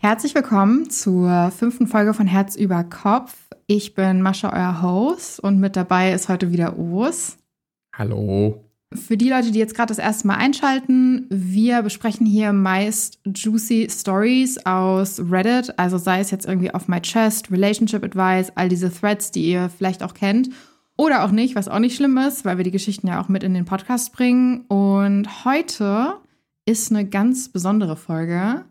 Herzlich willkommen zur fünften Folge von Herz über Kopf. Ich bin Mascha, euer Host, und mit dabei ist heute wieder Urs. Hallo. Für die Leute, die jetzt gerade das erste Mal einschalten, wir besprechen hier meist juicy Stories aus Reddit, also sei es jetzt irgendwie auf My Chest, Relationship Advice, all diese Threads, die ihr vielleicht auch kennt. Oder auch nicht, was auch nicht schlimm ist, weil wir die Geschichten ja auch mit in den Podcast bringen. Und heute ist eine ganz besondere Folge,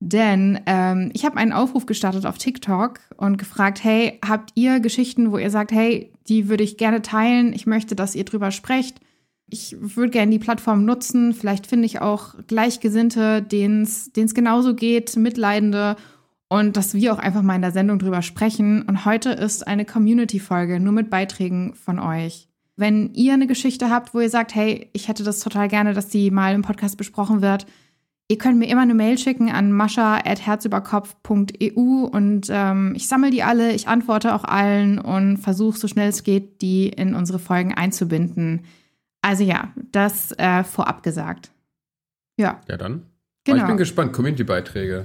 denn ähm, ich habe einen Aufruf gestartet auf TikTok und gefragt, hey, habt ihr Geschichten, wo ihr sagt, hey, die würde ich gerne teilen, ich möchte, dass ihr drüber sprecht. Ich würde gerne die Plattform nutzen. Vielleicht finde ich auch Gleichgesinnte, denen es genauso geht, Mitleidende und dass wir auch einfach mal in der Sendung drüber sprechen. Und heute ist eine Community-Folge nur mit Beiträgen von euch. Wenn ihr eine Geschichte habt, wo ihr sagt, hey, ich hätte das total gerne, dass die mal im Podcast besprochen wird, ihr könnt mir immer eine Mail schicken an mascha.herzüberkopf.eu und ähm, ich sammle die alle, ich antworte auch allen und versuche so schnell es geht, die in unsere Folgen einzubinden. Also ja, das äh, vorab gesagt. Ja. Ja, dann. Genau. Aber ich bin gespannt. Community-Beiträge.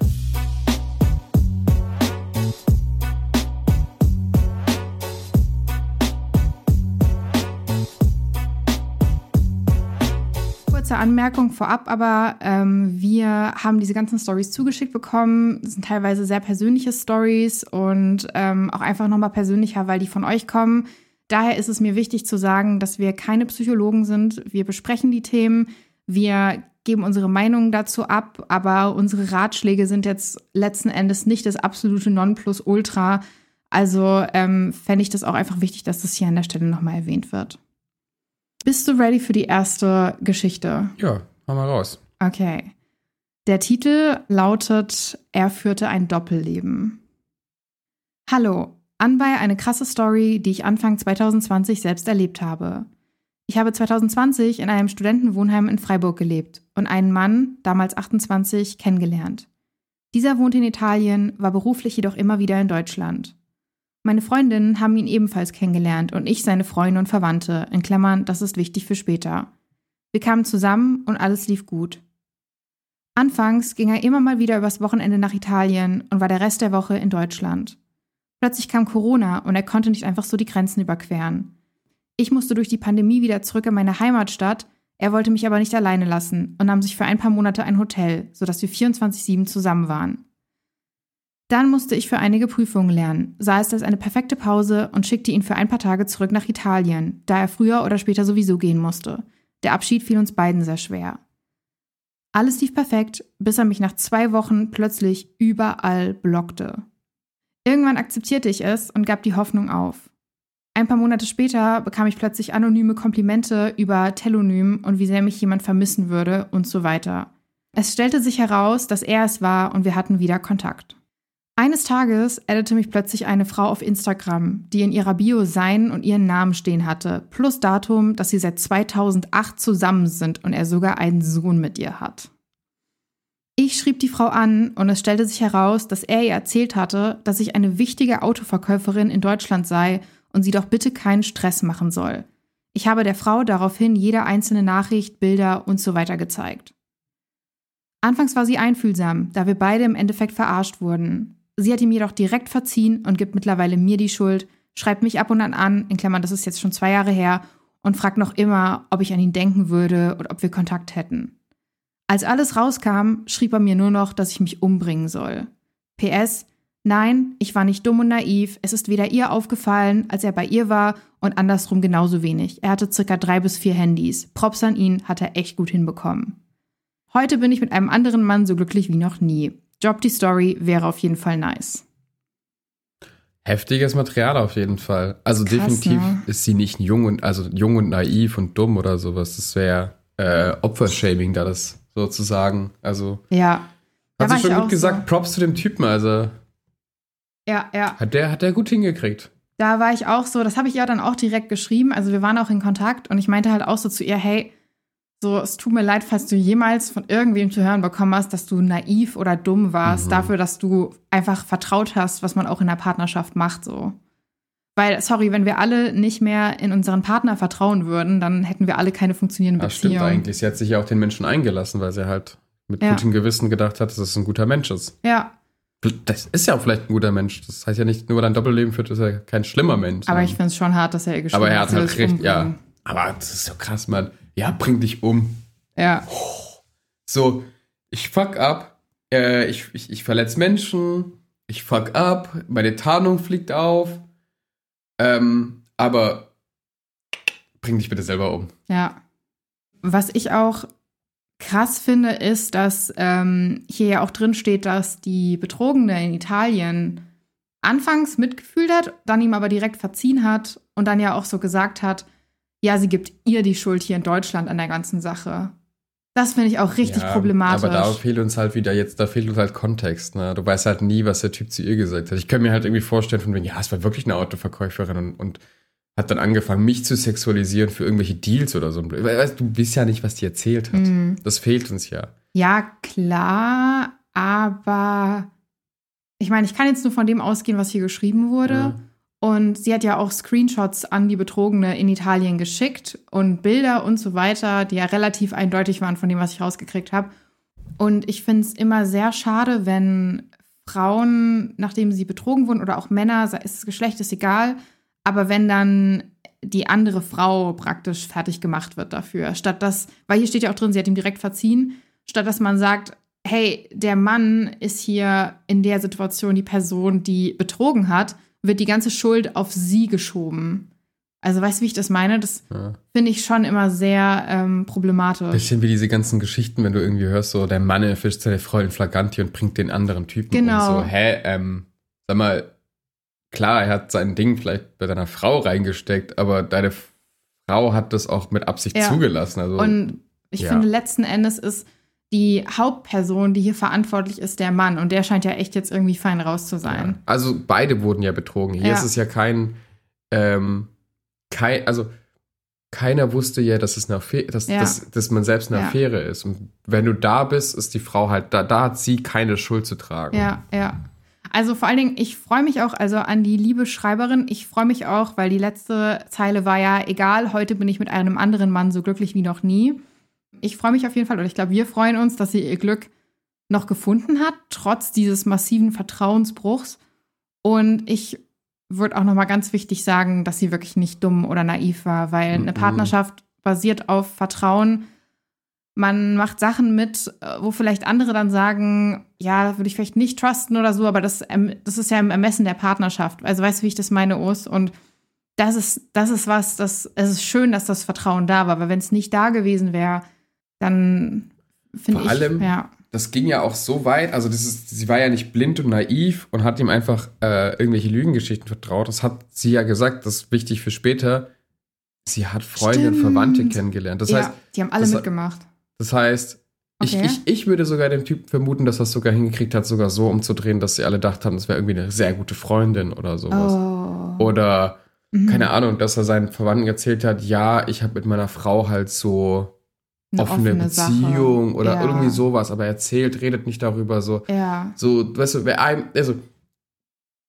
Kurze Anmerkung vorab, aber ähm, wir haben diese ganzen Stories zugeschickt bekommen. Das sind teilweise sehr persönliche Stories und ähm, auch einfach nochmal persönlicher, weil die von euch kommen. Daher ist es mir wichtig zu sagen, dass wir keine Psychologen sind. Wir besprechen die Themen, wir geben unsere Meinungen dazu ab, aber unsere Ratschläge sind jetzt letzten Endes nicht das absolute Nonplusultra. Also ähm, fände ich das auch einfach wichtig, dass das hier an der Stelle nochmal erwähnt wird. Bist du ready für die erste Geschichte? Ja, mach mal raus. Okay. Der Titel lautet Er führte ein Doppelleben. Hallo, anbei eine krasse Story, die ich Anfang 2020 selbst erlebt habe. Ich habe 2020 in einem Studentenwohnheim in Freiburg gelebt und einen Mann, damals 28, kennengelernt. Dieser wohnt in Italien, war beruflich jedoch immer wieder in Deutschland. Meine Freundinnen haben ihn ebenfalls kennengelernt und ich seine Freunde und Verwandte, in Klammern, das ist wichtig für später. Wir kamen zusammen und alles lief gut. Anfangs ging er immer mal wieder übers Wochenende nach Italien und war der Rest der Woche in Deutschland. Plötzlich kam Corona und er konnte nicht einfach so die Grenzen überqueren. Ich musste durch die Pandemie wieder zurück in meine Heimatstadt, er wollte mich aber nicht alleine lassen und nahm sich für ein paar Monate ein Hotel, sodass wir 24-7 zusammen waren. Dann musste ich für einige Prüfungen lernen, sah es als eine perfekte Pause und schickte ihn für ein paar Tage zurück nach Italien, da er früher oder später sowieso gehen musste. Der Abschied fiel uns beiden sehr schwer. Alles lief perfekt, bis er mich nach zwei Wochen plötzlich überall blockte. Irgendwann akzeptierte ich es und gab die Hoffnung auf. Ein paar Monate später bekam ich plötzlich anonyme Komplimente über Telonym und wie sehr mich jemand vermissen würde und so weiter. Es stellte sich heraus, dass er es war und wir hatten wieder Kontakt. Eines Tages addete mich plötzlich eine Frau auf Instagram, die in ihrer Bio seinen und ihren Namen stehen hatte, plus Datum, dass sie seit 2008 zusammen sind und er sogar einen Sohn mit ihr hat. Ich schrieb die Frau an und es stellte sich heraus, dass er ihr erzählt hatte, dass ich eine wichtige Autoverkäuferin in Deutschland sei und sie doch bitte keinen Stress machen soll. Ich habe der Frau daraufhin jede einzelne Nachricht, Bilder und so weiter gezeigt. Anfangs war sie einfühlsam, da wir beide im Endeffekt verarscht wurden. Sie hat ihm jedoch direkt verziehen und gibt mittlerweile mir die Schuld, schreibt mich ab und an an, in Klammern, das ist jetzt schon zwei Jahre her, und fragt noch immer, ob ich an ihn denken würde und ob wir Kontakt hätten. Als alles rauskam, schrieb er mir nur noch, dass ich mich umbringen soll. PS, nein, ich war nicht dumm und naiv, es ist weder ihr aufgefallen, als er bei ihr war, und andersrum genauso wenig. Er hatte circa drei bis vier Handys. Props an ihn, hat er echt gut hinbekommen. Heute bin ich mit einem anderen Mann so glücklich wie noch nie. Job die Story wäre auf jeden Fall nice. Heftiges Material auf jeden Fall. Also Krass, definitiv ne? ist sie nicht jung und also jung und naiv und dumm oder sowas. Das wäre äh, Opfershaming, da das sozusagen. Also ja, hat sie schon gut gesagt. So. Props zu dem Typen. Also ja, ja. Hat der hat der gut hingekriegt. Da war ich auch so. Das habe ich ja dann auch direkt geschrieben. Also wir waren auch in Kontakt und ich meinte halt auch so zu ihr, hey so, es tut mir leid, falls du jemals von irgendwem zu hören bekommen hast, dass du naiv oder dumm warst, mhm. dafür, dass du einfach vertraut hast, was man auch in der Partnerschaft macht, so. Weil, sorry, wenn wir alle nicht mehr in unseren Partner vertrauen würden, dann hätten wir alle keine funktionierende das Beziehung. Das stimmt eigentlich. Sie hat sich ja auch den Menschen eingelassen, weil sie halt mit ja. gutem Gewissen gedacht hat, dass es ein guter Mensch ist. Ja. das ist ja auch vielleicht ein guter Mensch. Das heißt ja nicht, nur weil er ein Doppelleben führt, ist er kein schlimmer Mensch. Aber ich finde es schon hart, dass er geschrieben hat. Aber er hat halt recht, ja. Aber das ist so krass, Mann. Ja, bring dich um. Ja. So, ich fuck ab, äh, ich, ich, ich verletze Menschen, ich fuck ab, meine Tarnung fliegt auf. Ähm, aber bring dich bitte selber um. Ja. Was ich auch krass finde, ist, dass ähm, hier ja auch drin steht, dass die Betrogene in Italien anfangs mitgefühlt hat, dann ihm aber direkt verziehen hat und dann ja auch so gesagt hat, ja, sie gibt ihr die Schuld hier in Deutschland an der ganzen Sache. Das finde ich auch richtig ja, problematisch. Aber da fehlt uns halt wieder jetzt, da fehlt uns halt Kontext. Ne? Du weißt halt nie, was der Typ zu ihr gesagt hat. Ich kann mir halt irgendwie vorstellen, von wegen, ja, es war wirklich eine Autoverkäuferin und, und hat dann angefangen, mich zu sexualisieren für irgendwelche Deals oder so. Weißt, du weißt ja nicht, was die erzählt hat. Mhm. Das fehlt uns ja. Ja, klar, aber ich meine, ich kann jetzt nur von dem ausgehen, was hier geschrieben wurde. Ja. Und sie hat ja auch Screenshots an die Betrogene in Italien geschickt und Bilder und so weiter, die ja relativ eindeutig waren von dem, was ich rausgekriegt habe. Und ich finde es immer sehr schade, wenn Frauen, nachdem sie betrogen wurden, oder auch Männer, ist das Geschlecht ist egal, aber wenn dann die andere Frau praktisch fertig gemacht wird dafür, statt dass, weil hier steht ja auch drin, sie hat ihm direkt verziehen, statt dass man sagt, hey, der Mann ist hier in der Situation die Person, die betrogen hat wird die ganze Schuld auf sie geschoben. Also weißt du, wie ich das meine? Das ja. finde ich schon immer sehr ähm, problematisch. Bisschen wie diese ganzen Geschichten, wenn du irgendwie hörst, so der Mann erfischt seine Frau in Flagranti und bringt den anderen Typen genau. um. So, hä, ähm, sag mal, klar, er hat sein Ding vielleicht bei deiner Frau reingesteckt, aber deine Frau hat das auch mit Absicht ja. zugelassen. Also, und ich ja. finde, letzten Endes ist die Hauptperson, die hier verantwortlich ist, der Mann. Und der scheint ja echt jetzt irgendwie fein raus zu sein. Ja. Also beide wurden ja betrogen. Hier ja. ist es ja kein, ähm, kein, also keiner wusste ja, dass es eine Affäre, dass, ja. dass, dass man selbst eine Affäre ist. Und wenn du da bist, ist die Frau halt, da, da hat sie keine Schuld zu tragen. Ja, ja. Also vor allen Dingen, ich freue mich auch, also an die liebe Schreiberin, ich freue mich auch, weil die letzte Zeile war ja, egal, heute bin ich mit einem anderen Mann so glücklich wie noch nie ich freue mich auf jeden Fall, oder ich glaube, wir freuen uns, dass sie ihr Glück noch gefunden hat, trotz dieses massiven Vertrauensbruchs. Und ich würde auch noch mal ganz wichtig sagen, dass sie wirklich nicht dumm oder naiv war, weil eine Partnerschaft basiert auf Vertrauen. Man macht Sachen mit, wo vielleicht andere dann sagen, ja, würde ich vielleicht nicht trusten oder so, aber das, das ist ja im Ermessen der Partnerschaft. Also weißt du, wie ich das meine, Urs? Und das ist, das ist was, das, es ist schön, dass das Vertrauen da war, weil wenn es nicht da gewesen wäre, dann finde ich. Vor allem, ja. das ging ja auch so weit, also das ist, sie war ja nicht blind und naiv und hat ihm einfach äh, irgendwelche Lügengeschichten vertraut. Das hat sie ja gesagt, das ist wichtig für später. Sie hat Freunde Stimmt. und Verwandte kennengelernt. Das ja, heißt, die haben alle das, mitgemacht. Das heißt, okay. ich, ich, ich würde sogar dem Typen vermuten, dass er es sogar hingekriegt hat, sogar so umzudrehen, dass sie alle dachten, haben, das wäre irgendwie eine sehr gute Freundin oder sowas. Oh. Oder, mhm. keine Ahnung, dass er seinen Verwandten erzählt hat, ja, ich habe mit meiner Frau halt so offene, offene Beziehung Sache. oder ja. irgendwie sowas, aber erzählt, redet nicht darüber, so. Ja. So, weißt du, wer ein, also,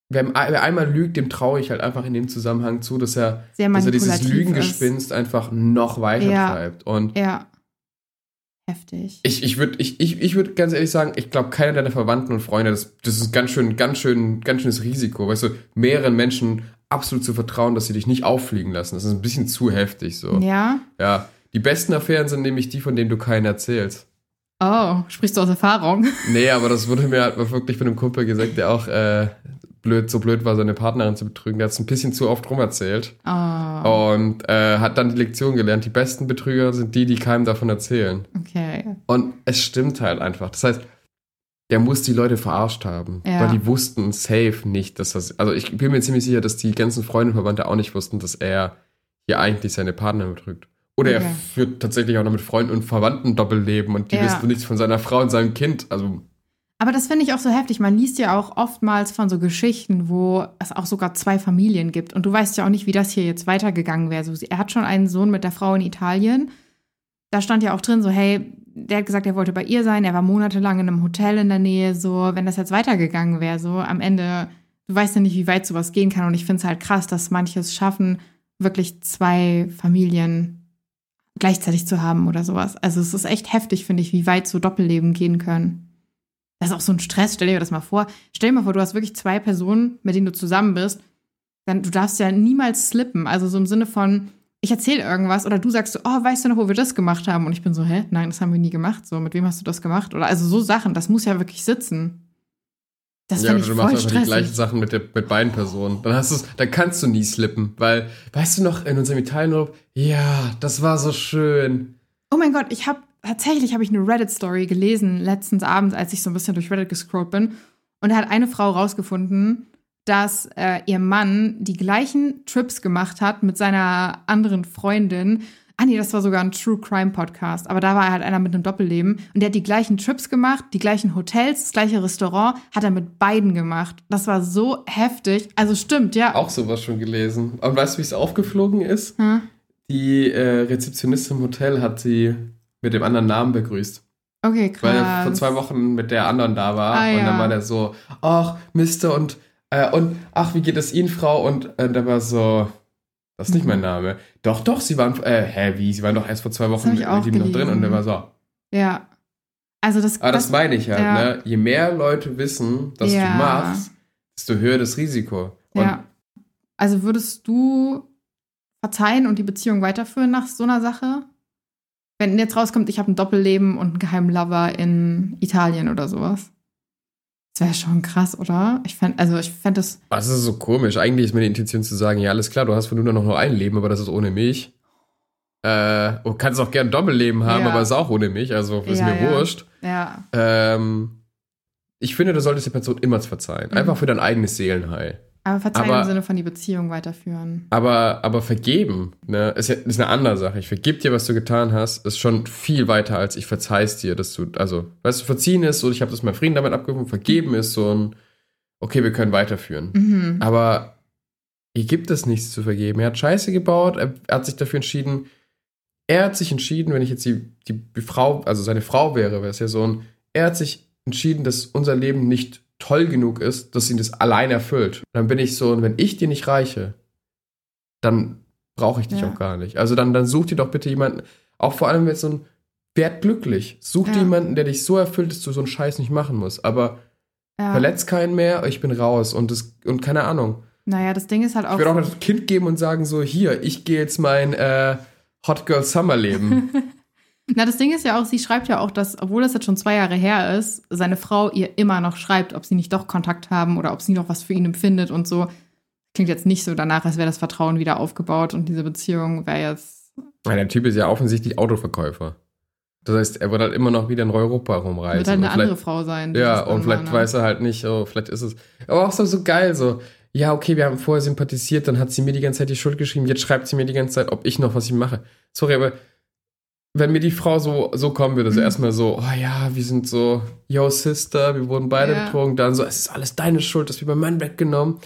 wer, wer einmal lügt, dem traue ich halt einfach in dem Zusammenhang zu, dass er, dass er dieses Lügengespinst ist. einfach noch weiter ja. treibt. Und ja. Heftig. Ich, ich würde ich, ich, ich würd ganz ehrlich sagen, ich glaube, keiner deiner Verwandten und Freunde, das, das ist ganz schön, ganz schön, ganz schönes Risiko, weißt du, mehreren Menschen absolut zu vertrauen, dass sie dich nicht auffliegen lassen. Das ist ein bisschen zu heftig so. Ja. Ja. Die besten Affären sind nämlich die, von denen du keinen erzählst. Oh, sprichst du aus Erfahrung? Nee, aber das wurde mir halt wirklich von einem Kumpel gesagt, der auch äh, blöd, so blöd war, seine Partnerin zu betrügen. Der hat es ein bisschen zu oft rum erzählt. Oh. Und äh, hat dann die Lektion gelernt. Die besten Betrüger sind die, die keinem davon erzählen. Okay. Und es stimmt halt einfach. Das heißt, der muss die Leute verarscht haben. Ja. Weil die wussten safe nicht, dass das. Also ich bin mir ziemlich sicher, dass die ganzen Freunde und Verwandte auch nicht wussten, dass er hier eigentlich seine Partnerin betrügt. Oder okay. er führt tatsächlich auch noch mit Freunden und Verwandten Doppelleben und die ja. wissen nichts von seiner Frau und seinem Kind. Also. Aber das finde ich auch so heftig. Man liest ja auch oftmals von so Geschichten, wo es auch sogar zwei Familien gibt. Und du weißt ja auch nicht, wie das hier jetzt weitergegangen wäre. So, er hat schon einen Sohn mit der Frau in Italien. Da stand ja auch drin, so, hey, der hat gesagt, er wollte bei ihr sein. Er war monatelang in einem Hotel in der Nähe. So, wenn das jetzt weitergegangen wäre, so am Ende, du weißt ja nicht, wie weit sowas gehen kann. Und ich finde es halt krass, dass manches schaffen, wirklich zwei Familien gleichzeitig zu haben oder sowas. Also es ist echt heftig, finde ich, wie weit so Doppelleben gehen können. Das ist auch so ein Stress. Stell dir das mal vor. Stell dir mal vor, du hast wirklich zwei Personen, mit denen du zusammen bist. Dann, du darfst ja niemals slippen. Also so im Sinne von, ich erzähle irgendwas oder du sagst so, oh, weißt du noch, wo wir das gemacht haben? Und ich bin so, hä? Nein, das haben wir nie gemacht. So, mit wem hast du das gemacht? Oder also so Sachen, das muss ja wirklich sitzen. Das ja, ich du machst einfach die gleichen Sachen mit, der, mit beiden Personen. Dann hast du's, dann kannst du nie slippen, weil, weißt du noch, in unserem Italienurlaub, ja, das war so schön. Oh mein Gott, ich habe tatsächlich habe ich eine Reddit-Story gelesen letztens abends, als ich so ein bisschen durch Reddit gescrollt bin. Und da hat eine Frau rausgefunden, dass äh, ihr Mann die gleichen Trips gemacht hat mit seiner anderen Freundin Ah nee, das war sogar ein True Crime Podcast. Aber da war halt einer mit einem Doppelleben. Und der hat die gleichen Trips gemacht, die gleichen Hotels, das gleiche Restaurant, hat er mit beiden gemacht. Das war so heftig. Also stimmt, ja. Auch sowas schon gelesen. Und weißt du, wie es aufgeflogen ist? Hm? Die äh, Rezeptionistin im Hotel hat sie mit dem anderen Namen begrüßt. Okay, krass. Weil er vor zwei Wochen mit der anderen da war. Ah, und dann ja. war der so, ach, Mister und, äh, und, ach, wie geht es Ihnen, Frau? Und äh, der war so, das ist nicht mein mhm. Name. Doch, doch, sie waren, äh, hä, wie? Sie waren doch erst vor zwei Wochen mit ihm noch drin und der war so. Ja. Also das. Aber das, das meine ich halt, ja. ne? Je mehr Leute wissen, dass ja. du machst, desto höher das Risiko. Und ja. Also würdest du verzeihen und die Beziehung weiterführen nach so einer Sache? Wenn jetzt rauskommt, ich habe ein Doppelleben und einen geheimen Lover in Italien oder sowas. Das wäre schon krass, oder? Ich fände, also ich fände das. Das ist so komisch. Eigentlich ist mir die Intention zu sagen, ja, alles klar, du hast von nur noch nur ein Leben, aber das ist ohne mich. Äh, du kannst auch gern ein Doppelleben haben, ja. aber es ist auch ohne mich, also ist ja, mir ja. wurscht. Ja. Ähm, ich finde, du solltest der Person immer verzeihen. Mhm. Einfach für dein eigenes Seelenheil. Aber verzeihen aber, im Sinne von die Beziehung weiterführen. Aber, aber vergeben, ne, ist, ja, ist eine andere Sache. Ich vergib dir, was du getan hast, ist schon viel weiter, als ich verzeih's dir, dass du, also, weißt du, verziehen ist so, ich habe das mal Frieden damit abgerufen, vergeben ist so ein, okay, wir können weiterführen. Mhm. Aber hier gibt es nichts zu vergeben. Er hat Scheiße gebaut, er, er hat sich dafür entschieden, er hat sich entschieden, wenn ich jetzt die, die Frau, also seine Frau wäre, wäre es ja so ein, er hat sich entschieden, dass unser Leben nicht toll genug ist, dass ihn das allein erfüllt. Dann bin ich so, und wenn ich dir nicht reiche, dann brauche ich dich ja. auch gar nicht. Also dann, dann such dir doch bitte jemanden, auch vor allem jetzt so ein, werd glücklich. Such ja. dir jemanden, der dich so erfüllt, dass du so einen Scheiß nicht machen musst. Aber ja. verletz keinen mehr, ich bin raus und das, und keine Ahnung. Naja, das Ding ist halt auch. Ich würde auch das Kind geben und sagen so, hier, ich gehe jetzt mein äh, Hot Girl Summer Leben. Na, das Ding ist ja auch, sie schreibt ja auch, dass, obwohl das jetzt schon zwei Jahre her ist, seine Frau ihr immer noch schreibt, ob sie nicht doch Kontakt haben oder ob sie noch was für ihn empfindet und so. Klingt jetzt nicht so danach, als wäre das Vertrauen wieder aufgebaut und diese Beziehung wäre jetzt. Ja, der Typ ist ja offensichtlich Autoverkäufer. Das heißt, er wird halt immer noch wieder in Europa rumreisen. Wird halt eine andere Frau sein. Ja, und vielleicht ne? weiß er halt nicht, oh, vielleicht ist es. Aber auch so, so geil, so, ja, okay, wir haben vorher sympathisiert, dann hat sie mir die ganze Zeit die Schuld geschrieben, jetzt schreibt sie mir die ganze Zeit, ob ich noch was ich mache. Sorry, aber wenn mir die Frau so, so kommen würde, so mhm. erstmal so, oh ja, wir sind so, yo Sister, wir wurden beide ja. betrogen, dann so, es ist alles deine Schuld, dass wir beim Mann weggenommen.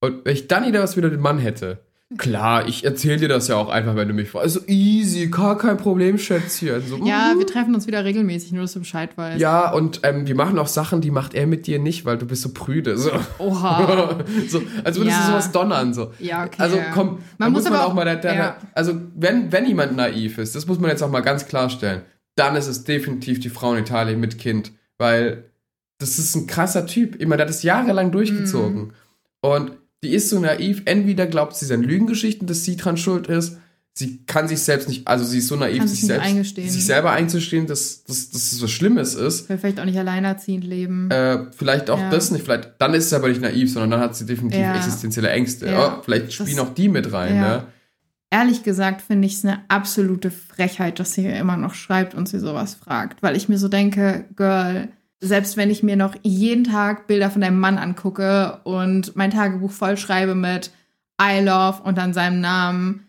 Und wenn ich dann wieder was wieder den Mann hätte, Klar, ich erzähle dir das ja auch einfach, wenn du mich fragst. Also easy, gar kein Problem, Schätzchen. So, ja, mm. wir treffen uns wieder regelmäßig, nur dass du Bescheid weißt. Ja, und ähm, wir machen auch Sachen, die macht er mit dir nicht, weil du bist so prüde. So. Oha. so, als würdest ja. du sowas donnern. So. Ja, okay. Also komm, man muss, muss man auch, auch mal, der, der, ja. also wenn, wenn jemand naiv ist, das muss man jetzt auch mal ganz klarstellen, dann ist es definitiv die Frau in Italien mit Kind, weil das ist ein krasser Typ. Immer, der hat es jahrelang durchgezogen. Mhm. Und die ist so naiv, entweder glaubt sie seinen Lügengeschichten, dass sie dran schuld ist, sie kann sich selbst nicht, also sie ist so naiv, sich, selbst, sich selber einzustehen, dass, dass, dass es was Schlimmes ist. Vielleicht auch nicht alleinerziehend leben. Äh, vielleicht auch ja. das nicht, vielleicht, dann ist sie aber nicht naiv, sondern dann hat sie definitiv ja. existenzielle Ängste. Ja. Oh, vielleicht spielen das, auch die mit rein, ne? Ehrlich gesagt finde ich es eine absolute Frechheit, dass sie immer noch schreibt und sie sowas fragt, weil ich mir so denke, Girl, selbst wenn ich mir noch jeden Tag Bilder von deinem Mann angucke und mein Tagebuch vollschreibe mit I love und dann seinem Namen,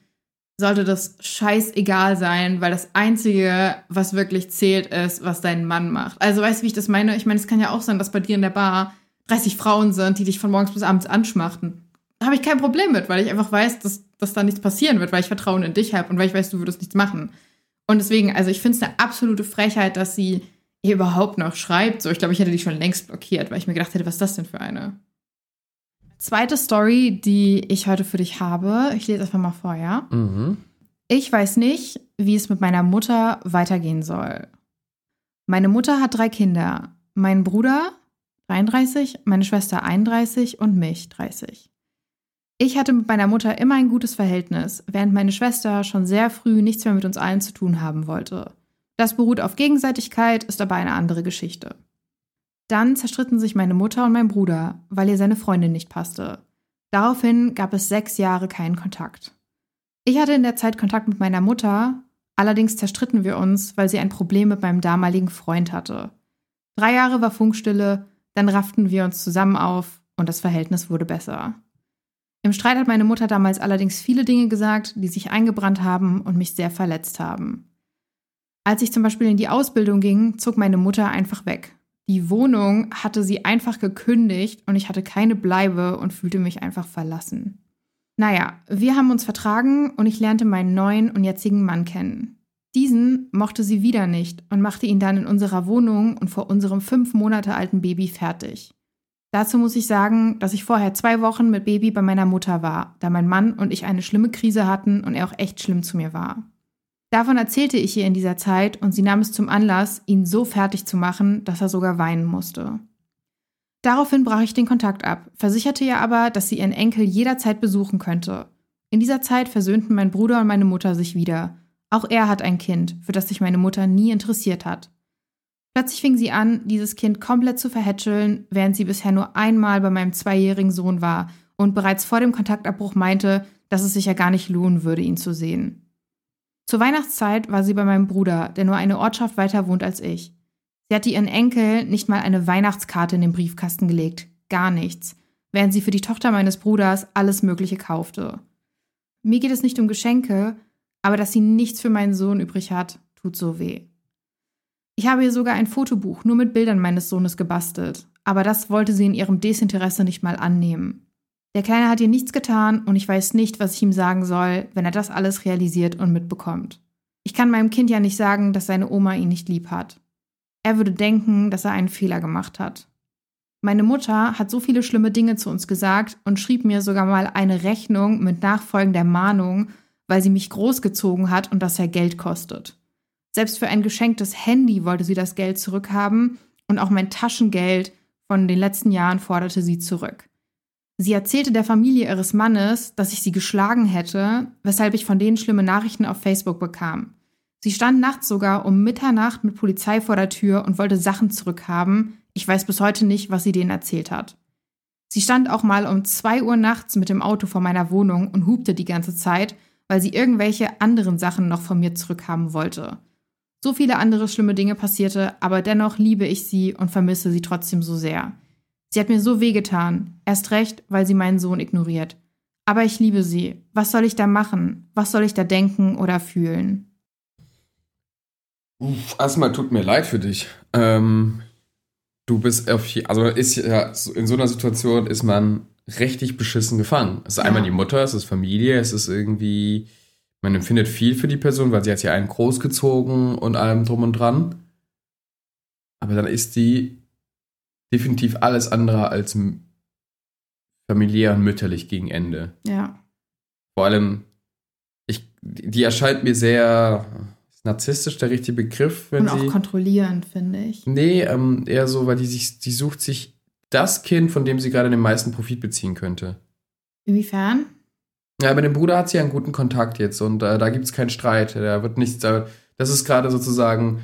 sollte das scheißegal sein, weil das Einzige, was wirklich zählt, ist, was dein Mann macht. Also weißt du, wie ich das meine? Ich meine, es kann ja auch sein, dass bei dir in der Bar 30 Frauen sind, die dich von morgens bis abends anschmachten. Da habe ich kein Problem mit, weil ich einfach weiß, dass, dass da nichts passieren wird, weil ich Vertrauen in dich habe und weil ich weiß, du würdest nichts machen. Und deswegen, also ich finde es eine absolute Frechheit, dass sie ihr überhaupt noch schreibt. So, ich glaube, ich hätte die schon längst blockiert, weil ich mir gedacht hätte, was ist das denn für eine? Zweite Story, die ich heute für dich habe. Ich lese einfach mal vor, ja? Mhm. Ich weiß nicht, wie es mit meiner Mutter weitergehen soll. Meine Mutter hat drei Kinder. meinen Bruder 33, meine Schwester 31 und mich 30. Ich hatte mit meiner Mutter immer ein gutes Verhältnis, während meine Schwester schon sehr früh nichts mehr mit uns allen zu tun haben wollte. Das beruht auf Gegenseitigkeit, ist aber eine andere Geschichte. Dann zerstritten sich meine Mutter und mein Bruder, weil ihr seine Freundin nicht passte. Daraufhin gab es sechs Jahre keinen Kontakt. Ich hatte in der Zeit Kontakt mit meiner Mutter, allerdings zerstritten wir uns, weil sie ein Problem mit meinem damaligen Freund hatte. Drei Jahre war Funkstille, dann rafften wir uns zusammen auf und das Verhältnis wurde besser. Im Streit hat meine Mutter damals allerdings viele Dinge gesagt, die sich eingebrannt haben und mich sehr verletzt haben. Als ich zum Beispiel in die Ausbildung ging, zog meine Mutter einfach weg. Die Wohnung hatte sie einfach gekündigt und ich hatte keine Bleibe und fühlte mich einfach verlassen. Naja, wir haben uns vertragen und ich lernte meinen neuen und jetzigen Mann kennen. Diesen mochte sie wieder nicht und machte ihn dann in unserer Wohnung und vor unserem fünf Monate alten Baby fertig. Dazu muss ich sagen, dass ich vorher zwei Wochen mit Baby bei meiner Mutter war, da mein Mann und ich eine schlimme Krise hatten und er auch echt schlimm zu mir war. Davon erzählte ich ihr in dieser Zeit und sie nahm es zum Anlass, ihn so fertig zu machen, dass er sogar weinen musste. Daraufhin brach ich den Kontakt ab, versicherte ihr aber, dass sie ihren Enkel jederzeit besuchen könnte. In dieser Zeit versöhnten mein Bruder und meine Mutter sich wieder. Auch er hat ein Kind, für das sich meine Mutter nie interessiert hat. Plötzlich fing sie an, dieses Kind komplett zu verhätscheln, während sie bisher nur einmal bei meinem zweijährigen Sohn war und bereits vor dem Kontaktabbruch meinte, dass es sich ja gar nicht lohnen würde, ihn zu sehen. Zur Weihnachtszeit war sie bei meinem Bruder, der nur eine Ortschaft weiter wohnt als ich. Sie hatte ihren Enkel nicht mal eine Weihnachtskarte in den Briefkasten gelegt, gar nichts, während sie für die Tochter meines Bruders alles Mögliche kaufte. Mir geht es nicht um Geschenke, aber dass sie nichts für meinen Sohn übrig hat, tut so weh. Ich habe ihr sogar ein Fotobuch nur mit Bildern meines Sohnes gebastelt, aber das wollte sie in ihrem Desinteresse nicht mal annehmen. Der Kleine hat ihr nichts getan und ich weiß nicht, was ich ihm sagen soll, wenn er das alles realisiert und mitbekommt. Ich kann meinem Kind ja nicht sagen, dass seine Oma ihn nicht lieb hat. Er würde denken, dass er einen Fehler gemacht hat. Meine Mutter hat so viele schlimme Dinge zu uns gesagt und schrieb mir sogar mal eine Rechnung mit nachfolgender Mahnung, weil sie mich großgezogen hat und das ja Geld kostet. Selbst für ein geschenktes Handy wollte sie das Geld zurückhaben und auch mein Taschengeld von den letzten Jahren forderte sie zurück. Sie erzählte der Familie ihres Mannes, dass ich sie geschlagen hätte, weshalb ich von denen schlimme Nachrichten auf Facebook bekam. Sie stand nachts sogar um Mitternacht mit Polizei vor der Tür und wollte Sachen zurückhaben. Ich weiß bis heute nicht, was sie denen erzählt hat. Sie stand auch mal um zwei Uhr nachts mit dem Auto vor meiner Wohnung und hupte die ganze Zeit, weil sie irgendwelche anderen Sachen noch von mir zurückhaben wollte. So viele andere schlimme Dinge passierte, aber dennoch liebe ich sie und vermisse sie trotzdem so sehr. Sie hat mir so wehgetan, erst recht, weil sie meinen Sohn ignoriert. Aber ich liebe sie. Was soll ich da machen? Was soll ich da denken oder fühlen? Uff, erstmal tut mir leid für dich. Ähm, du bist auf, also ist ja, in so einer Situation ist man richtig beschissen gefangen. Es ist ja. einmal die Mutter, es ist Familie, es ist irgendwie, man empfindet viel für die Person, weil sie hat ja einen großgezogen und allem drum und dran. Aber dann ist die definitiv alles andere als familiär und mütterlich gegen Ende. Ja. Vor allem, ich, die erscheint mir sehr narzisstisch der richtige Begriff. Wenn und auch sie, kontrollierend, finde ich. Nee, ähm, eher so, weil die sich, die sucht sich das Kind, von dem sie gerade den meisten Profit beziehen könnte. Inwiefern? Ja, bei dem Bruder hat sie einen guten Kontakt jetzt und äh, da gibt es keinen Streit. Da wird nichts, das ist gerade sozusagen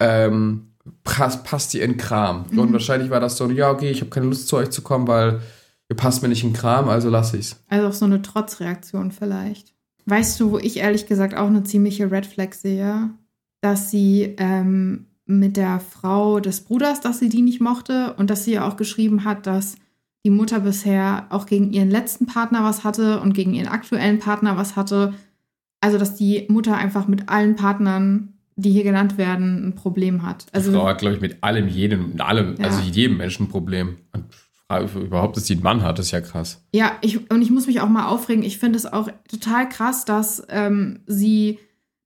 ähm, passt, ihr in Kram. Mhm. Und wahrscheinlich war das so, ja, okay, ich habe keine Lust zu euch zu kommen, weil ihr passt mir nicht in Kram, also lass ich's. Also auch so eine Trotzreaktion vielleicht. Weißt du, wo ich ehrlich gesagt auch eine ziemliche Red Flag sehe? Dass sie ähm, mit der Frau des Bruders, dass sie die nicht mochte und dass sie ja auch geschrieben hat, dass die Mutter bisher auch gegen ihren letzten Partner was hatte und gegen ihren aktuellen Partner was hatte. Also, dass die Mutter einfach mit allen Partnern die hier genannt werden, ein Problem hat. Also, die Frau hat, glaube ich, mit allem, jedem, allem, ja. also jedem Menschen ein Problem. Und überhaupt, dass sie einen Mann hat, ist ja krass. Ja, ich, und ich muss mich auch mal aufregen. Ich finde es auch total krass, dass ähm, sie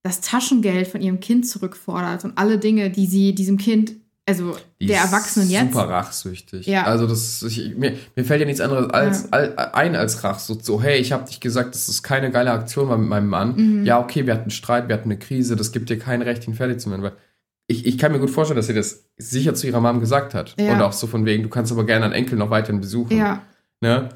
das Taschengeld von ihrem Kind zurückfordert und alle Dinge, die sie diesem Kind also die der Erwachsenen jetzt. Super rachsüchtig. Ja. Also das, ich, mir, mir fällt ja nichts anderes als, ja. all, ein als Rach. So, so hey, ich habe dich gesagt, das keine geile Aktion war mit meinem Mann. Mhm. Ja, okay, wir hatten Streit, wir hatten eine Krise, das gibt dir kein Recht, ihn fertig zu machen. Weil ich, ich kann mir gut vorstellen, dass sie das sicher zu ihrer Mom gesagt hat. Ja. Und auch so von wegen, du kannst aber gerne einen Enkel noch weiterhin besuchen. Ja. Ne?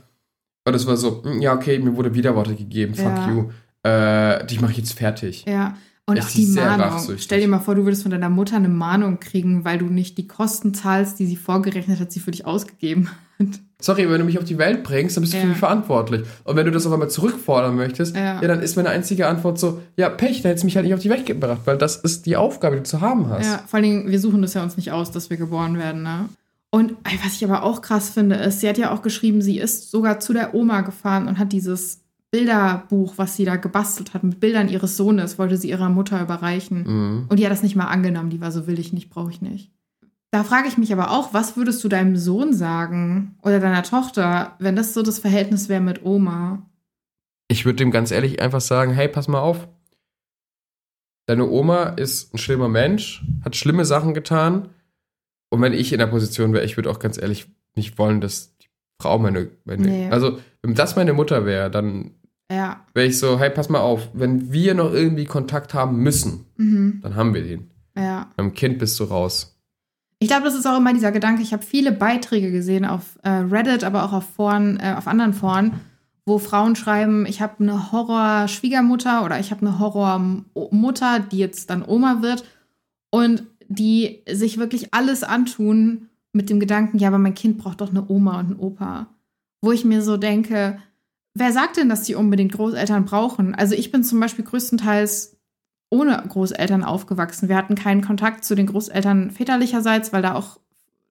Und es war so, hm, ja, okay, mir wurde Widerworte gegeben, fuck you. Äh, dich mache ich jetzt fertig. Ja. Und auch die Mahnung. Stell dir mal vor, du würdest von deiner Mutter eine Mahnung kriegen, weil du nicht die Kosten zahlst, die sie vorgerechnet hat, sie für dich ausgegeben hat. Sorry, wenn du mich auf die Welt bringst, dann bist du ja. für mich verantwortlich. Und wenn du das auf einmal zurückfordern möchtest, ja. ja, dann ist meine einzige Antwort so, ja, Pech, da hättest du mich halt nicht auf die Welt gebracht, weil das ist die Aufgabe, die du zu haben hast. Ja, vor allen Dingen, wir suchen das ja uns nicht aus, dass wir geboren werden, ne? Und was ich aber auch krass finde, ist, sie hat ja auch geschrieben, sie ist sogar zu der Oma gefahren und hat dieses Bilderbuch, was sie da gebastelt hat, mit Bildern ihres Sohnes, wollte sie ihrer Mutter überreichen. Mhm. Und die hat das nicht mal angenommen. Die war so, will ich nicht, brauche ich nicht. Da frage ich mich aber auch, was würdest du deinem Sohn sagen oder deiner Tochter, wenn das so das Verhältnis wäre mit Oma? Ich würde dem ganz ehrlich einfach sagen, hey, pass mal auf. Deine Oma ist ein schlimmer Mensch, hat schlimme Sachen getan und wenn ich in der Position wäre, ich würde auch ganz ehrlich nicht wollen, dass Frau meine. meine nee. Also, wenn das meine Mutter wäre, dann ja. wäre ich so, hey, pass mal auf, wenn wir noch irgendwie Kontakt haben müssen, mhm. dann haben wir den. Ja. Beim Kind bist du raus. Ich glaube, das ist auch immer dieser Gedanke. Ich habe viele Beiträge gesehen auf äh, Reddit, aber auch auf Foren, äh, auf anderen Foren, wo Frauen schreiben, ich habe eine Horror-Schwiegermutter oder ich habe eine Horror-Mutter, die jetzt dann Oma wird. Und die sich wirklich alles antun mit dem Gedanken, ja, aber mein Kind braucht doch eine Oma und einen Opa. Wo ich mir so denke, wer sagt denn, dass die unbedingt Großeltern brauchen? Also ich bin zum Beispiel größtenteils ohne Großeltern aufgewachsen. Wir hatten keinen Kontakt zu den Großeltern väterlicherseits, weil da auch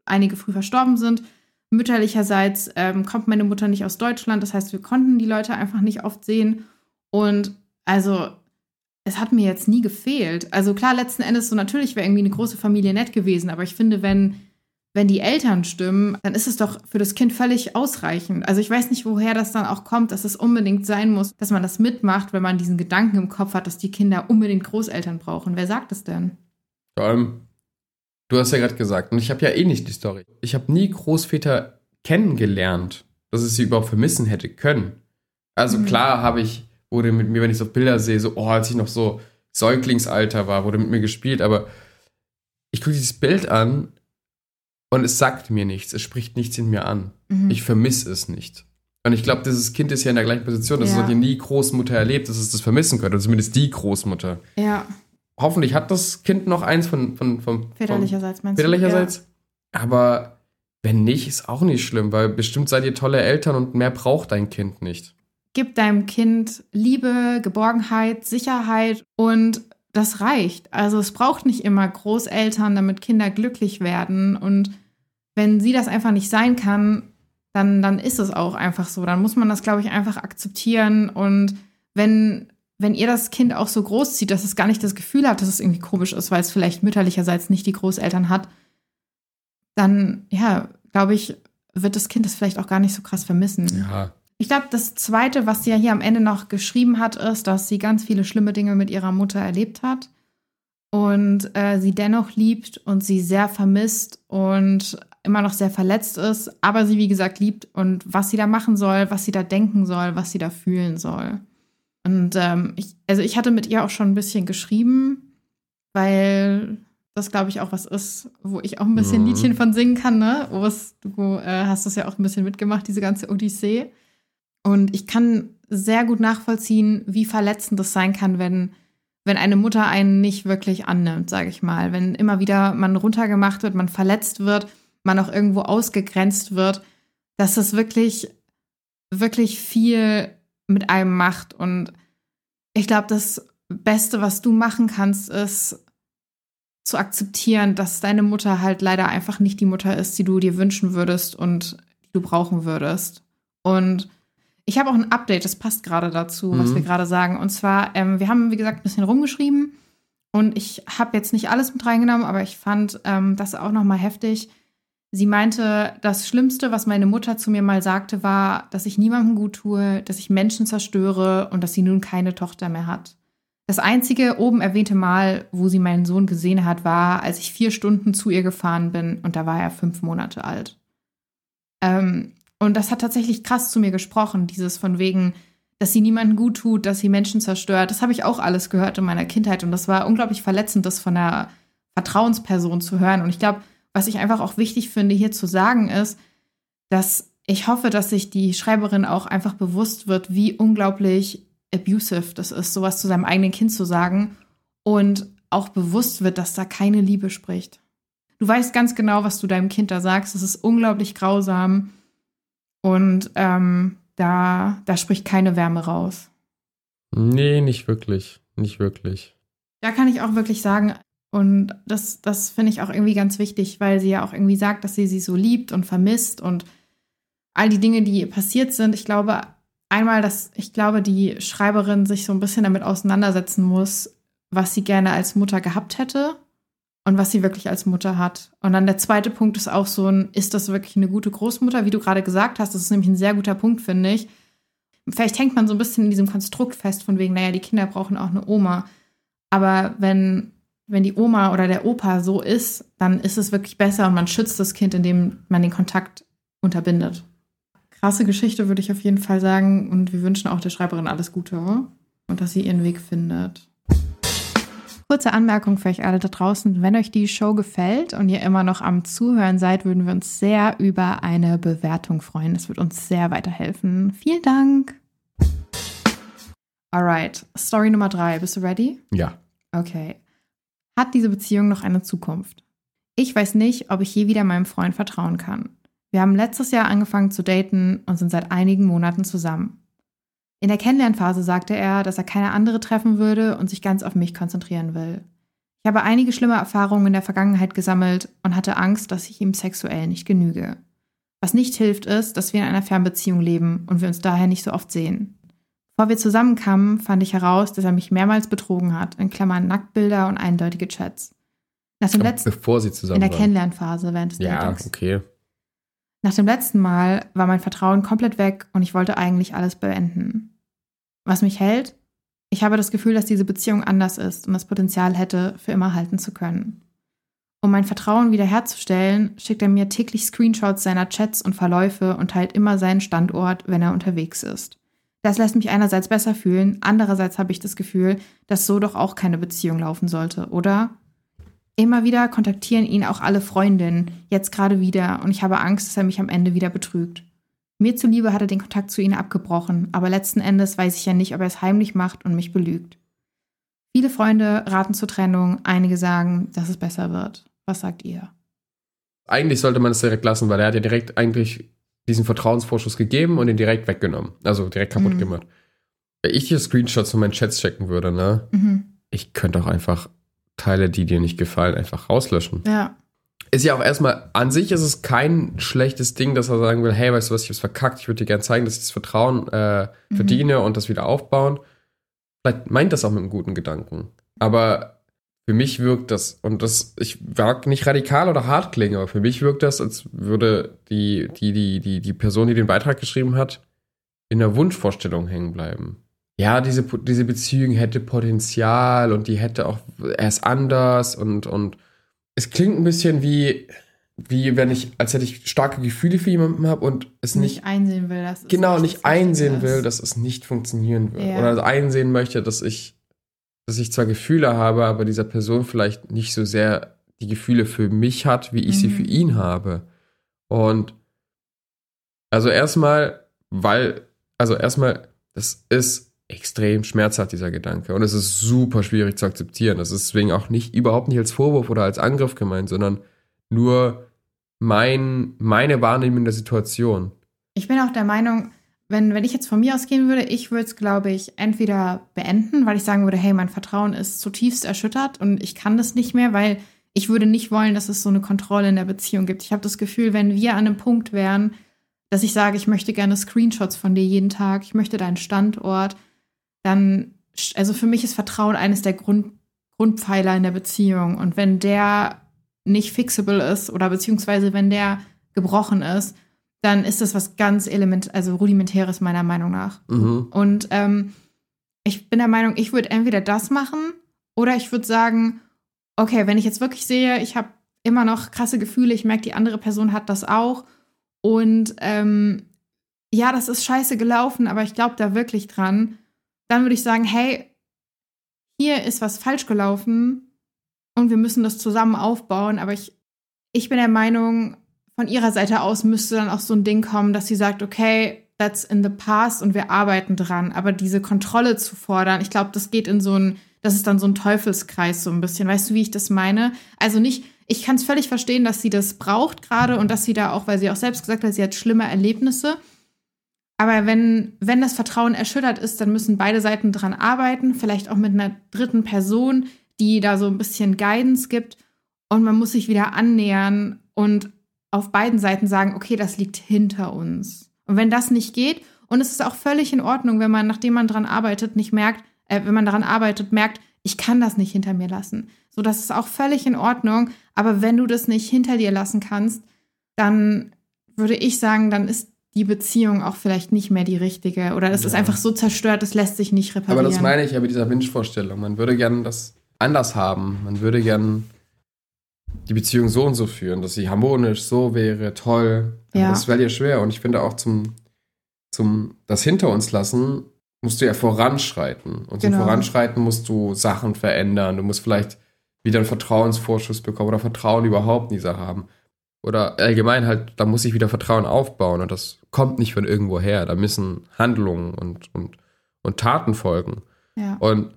einige früh verstorben sind. Mütterlicherseits ähm, kommt meine Mutter nicht aus Deutschland. Das heißt, wir konnten die Leute einfach nicht oft sehen. Und also es hat mir jetzt nie gefehlt. Also klar, letzten Endes so natürlich wäre irgendwie eine große Familie nett gewesen, aber ich finde, wenn wenn die Eltern stimmen, dann ist es doch für das Kind völlig ausreichend. Also ich weiß nicht, woher das dann auch kommt, dass es unbedingt sein muss, dass man das mitmacht, wenn man diesen Gedanken im Kopf hat, dass die Kinder unbedingt Großeltern brauchen. Wer sagt es denn? Vor allem, du hast ja gerade gesagt, und ich habe ja eh nicht die Story. Ich habe nie Großväter kennengelernt, dass es sie überhaupt vermissen hätte können. Also mhm. klar habe ich wurde mit mir, wenn ich so Bilder sehe, so, oh, als ich noch so Säuglingsalter war, wurde mit mir gespielt, aber ich gucke dieses Bild an und es sagt mir nichts, es spricht nichts in mir an. Mhm. Ich vermisse es nicht. Und ich glaube, dieses Kind ist ja in der gleichen Position, dass ja. es hat nie Großmutter erlebt, dass es das vermissen könnte, oder zumindest die Großmutter. Ja. Hoffentlich hat das Kind noch eins von, von, von väterlicherseits, meinst väterlicherseits. du? Ja. Aber wenn nicht, ist auch nicht schlimm, weil bestimmt seid ihr tolle Eltern und mehr braucht dein Kind nicht. Gib deinem Kind Liebe, Geborgenheit, Sicherheit und das reicht. Also es braucht nicht immer Großeltern, damit Kinder glücklich werden. Und wenn sie das einfach nicht sein kann, dann, dann ist es auch einfach so. Dann muss man das, glaube ich, einfach akzeptieren. Und wenn, wenn ihr das Kind auch so groß zieht, dass es gar nicht das Gefühl hat, dass es irgendwie komisch ist, weil es vielleicht mütterlicherseits nicht die Großeltern hat, dann, ja, glaube ich, wird das Kind das vielleicht auch gar nicht so krass vermissen. Ja, ich glaube, das Zweite, was sie ja hier am Ende noch geschrieben hat, ist, dass sie ganz viele schlimme Dinge mit ihrer Mutter erlebt hat und äh, sie dennoch liebt und sie sehr vermisst und immer noch sehr verletzt ist, aber sie, wie gesagt, liebt und was sie da machen soll, was sie da denken soll, was sie da fühlen soll. Und ähm, ich, also ich hatte mit ihr auch schon ein bisschen geschrieben, weil das, glaube ich, auch was ist, wo ich auch ein bisschen mhm. Liedchen von singen kann, ne? Urs, du äh, hast das ja auch ein bisschen mitgemacht, diese ganze Odyssee. Und ich kann sehr gut nachvollziehen, wie verletzend das sein kann, wenn, wenn eine Mutter einen nicht wirklich annimmt, sage ich mal. Wenn immer wieder man runtergemacht wird, man verletzt wird, man auch irgendwo ausgegrenzt wird, dass das wirklich, wirklich viel mit einem macht. Und ich glaube, das Beste, was du machen kannst, ist zu akzeptieren, dass deine Mutter halt leider einfach nicht die Mutter ist, die du dir wünschen würdest und die du brauchen würdest. Und ich habe auch ein Update, das passt gerade dazu, mhm. was wir gerade sagen. Und zwar, ähm, wir haben, wie gesagt, ein bisschen rumgeschrieben und ich habe jetzt nicht alles mit reingenommen, aber ich fand ähm, das auch nochmal heftig. Sie meinte, das Schlimmste, was meine Mutter zu mir mal sagte, war, dass ich niemandem gut tue, dass ich Menschen zerstöre und dass sie nun keine Tochter mehr hat. Das einzige oben erwähnte Mal, wo sie meinen Sohn gesehen hat, war, als ich vier Stunden zu ihr gefahren bin und da war er fünf Monate alt. Ähm, und das hat tatsächlich krass zu mir gesprochen, dieses von wegen, dass sie niemanden gut tut, dass sie Menschen zerstört. Das habe ich auch alles gehört in meiner Kindheit und das war unglaublich verletzend, das von einer, Vertrauensperson zu hören. Und ich glaube, was ich einfach auch wichtig finde, hier zu sagen, ist, dass ich hoffe, dass sich die Schreiberin auch einfach bewusst wird, wie unglaublich abusive das ist, sowas zu seinem eigenen Kind zu sagen und auch bewusst wird, dass da keine Liebe spricht. Du weißt ganz genau, was du deinem Kind da sagst. Es ist unglaublich grausam und ähm, da, da spricht keine Wärme raus. Nee, nicht wirklich. Nicht wirklich. Da kann ich auch wirklich sagen, und das, das finde ich auch irgendwie ganz wichtig, weil sie ja auch irgendwie sagt, dass sie sie so liebt und vermisst und all die Dinge, die passiert sind. Ich glaube einmal, dass ich glaube, die Schreiberin sich so ein bisschen damit auseinandersetzen muss, was sie gerne als Mutter gehabt hätte und was sie wirklich als Mutter hat. Und dann der zweite Punkt ist auch so ein, ist das wirklich eine gute Großmutter? Wie du gerade gesagt hast, das ist nämlich ein sehr guter Punkt, finde ich. Vielleicht hängt man so ein bisschen in diesem Konstrukt fest, von wegen, naja, die Kinder brauchen auch eine Oma. Aber wenn, wenn die Oma oder der Opa so ist, dann ist es wirklich besser und man schützt das Kind, indem man den Kontakt unterbindet. Krasse Geschichte, würde ich auf jeden Fall sagen. Und wir wünschen auch der Schreiberin alles Gute und dass sie ihren Weg findet. Kurze Anmerkung für euch alle da draußen. Wenn euch die Show gefällt und ihr immer noch am Zuhören seid, würden wir uns sehr über eine Bewertung freuen. Das wird uns sehr weiterhelfen. Vielen Dank. Alright, Story Nummer drei. Bist du ready? Ja. Okay. Hat diese Beziehung noch eine Zukunft? Ich weiß nicht, ob ich je wieder meinem Freund vertrauen kann. Wir haben letztes Jahr angefangen zu daten und sind seit einigen Monaten zusammen. In der Kennenlernphase sagte er, dass er keine andere treffen würde und sich ganz auf mich konzentrieren will. Ich habe einige schlimme Erfahrungen in der Vergangenheit gesammelt und hatte Angst, dass ich ihm sexuell nicht genüge. Was nicht hilft, ist, dass wir in einer Fernbeziehung leben und wir uns daher nicht so oft sehen. Bevor wir zusammenkamen, fand ich heraus, dass er mich mehrmals betrogen hat, in Klammern Nacktbilder und eindeutige Chats. Nach dem letzten, bevor sie zusammen In der Kennenlernphase während des Ja, Datings. okay. Nach dem letzten Mal war mein Vertrauen komplett weg und ich wollte eigentlich alles beenden. Was mich hält? Ich habe das Gefühl, dass diese Beziehung anders ist und das Potenzial hätte, für immer halten zu können. Um mein Vertrauen wiederherzustellen, schickt er mir täglich Screenshots seiner Chats und Verläufe und teilt immer seinen Standort, wenn er unterwegs ist. Das lässt mich einerseits besser fühlen, andererseits habe ich das Gefühl, dass so doch auch keine Beziehung laufen sollte, oder? Immer wieder kontaktieren ihn auch alle Freundinnen, jetzt gerade wieder, und ich habe Angst, dass er mich am Ende wieder betrügt. Mir zuliebe hat er den Kontakt zu ihnen abgebrochen, aber letzten Endes weiß ich ja nicht, ob er es heimlich macht und mich belügt. Viele Freunde raten zur Trennung, einige sagen, dass es besser wird. Was sagt ihr? Eigentlich sollte man es direkt lassen, weil er hat ja direkt eigentlich diesen Vertrauensvorschuss gegeben und ihn direkt weggenommen. Also direkt kaputt mhm. gemacht. Wenn ich hier Screenshots von meinen Chats checken würde, ne? Mhm. Ich könnte auch einfach Teile, die dir nicht gefallen, einfach rauslöschen. Ja ist ja auch erstmal, an sich ist es kein schlechtes Ding, dass er sagen will, hey, weißt du was, ich hab's verkackt, ich würde dir gerne zeigen, dass ich das Vertrauen äh, mhm. verdiene und das wieder aufbauen. Vielleicht meint das auch mit einem guten Gedanken. Aber für mich wirkt das, und das, ich mag nicht radikal oder hart klingen, aber für mich wirkt das, als würde die, die, die, die, die Person, die den Beitrag geschrieben hat, in der Wunschvorstellung hängen bleiben. Ja, diese, diese Beziehung hätte Potenzial und die hätte auch erst anders und, und es klingt ein bisschen wie, wie wenn ich, als hätte ich starke Gefühle für jemanden habe und es nicht, nicht einsehen will, dass es genau nicht einsehen will, dass es nicht funktionieren wird ja. oder einsehen möchte, dass ich, dass ich zwar Gefühle habe, aber dieser Person vielleicht nicht so sehr die Gefühle für mich hat, wie ich mhm. sie für ihn habe. Und also erstmal, weil, also erstmal, das ist extrem schmerzhaft, dieser Gedanke. Und es ist super schwierig zu akzeptieren. Das ist deswegen auch nicht, überhaupt nicht als Vorwurf oder als Angriff gemeint, sondern nur mein, meine Wahrnehmung der Situation. Ich bin auch der Meinung, wenn, wenn ich jetzt von mir ausgehen würde, ich würde es, glaube ich, entweder beenden, weil ich sagen würde, hey, mein Vertrauen ist zutiefst erschüttert und ich kann das nicht mehr, weil ich würde nicht wollen, dass es so eine Kontrolle in der Beziehung gibt. Ich habe das Gefühl, wenn wir an einem Punkt wären, dass ich sage, ich möchte gerne Screenshots von dir jeden Tag, ich möchte deinen Standort, dann, also für mich ist Vertrauen eines der Grund, Grundpfeiler in der Beziehung. Und wenn der nicht fixable ist oder beziehungsweise wenn der gebrochen ist, dann ist das was ganz element, also rudimentäres meiner Meinung nach. Mhm. Und ähm, ich bin der Meinung, ich würde entweder das machen oder ich würde sagen, okay, wenn ich jetzt wirklich sehe, ich habe immer noch krasse Gefühle, ich merke, die andere Person hat das auch und ähm, ja, das ist scheiße gelaufen, aber ich glaube da wirklich dran dann würde ich sagen, hey, hier ist was falsch gelaufen. und wir müssen das zusammen aufbauen. Aber ich, ich bin der Meinung, von ihrer Seite aus müsste dann auch so ein Ding kommen, dass sie sagt, okay, that's in the past und wir arbeiten dran. Aber diese Kontrolle zu fordern, ich glaube, das geht in so ein, das ist dann so ein Teufelskreis so ein bisschen. Weißt du, wie ich das meine? Also nicht, ich kann es völlig verstehen, dass sie das braucht gerade und dass sie da auch, weil sie auch selbst gesagt hat, sie hat schlimme Erlebnisse. Aber wenn, wenn das Vertrauen erschüttert ist, dann müssen beide Seiten dran arbeiten, vielleicht auch mit einer dritten Person, die da so ein bisschen Guidance gibt. Und man muss sich wieder annähern und auf beiden Seiten sagen, okay, das liegt hinter uns. Und wenn das nicht geht, und es ist auch völlig in Ordnung, wenn man, nachdem man dran arbeitet, nicht merkt, äh, wenn man daran arbeitet, merkt, ich kann das nicht hinter mir lassen. So, das ist auch völlig in Ordnung. Aber wenn du das nicht hinter dir lassen kannst, dann würde ich sagen, dann ist die Beziehung auch vielleicht nicht mehr die richtige. Oder es ja. ist einfach so zerstört, es lässt sich nicht reparieren. Aber das meine ich ja mit dieser Wunschvorstellung. Man würde gern das anders haben. Man würde gern die Beziehung so und so führen, dass sie harmonisch so wäre, toll. Ja. Das wäre dir schwer. Und ich finde auch zum, zum das hinter uns lassen, musst du ja voranschreiten. Und zum genau. Voranschreiten musst du Sachen verändern. Du musst vielleicht wieder einen Vertrauensvorschuss bekommen oder Vertrauen überhaupt in die Sache haben. Oder allgemein halt, da muss ich wieder Vertrauen aufbauen und das kommt nicht von irgendwo her. Da müssen Handlungen und, und, und Taten folgen. Ja. Und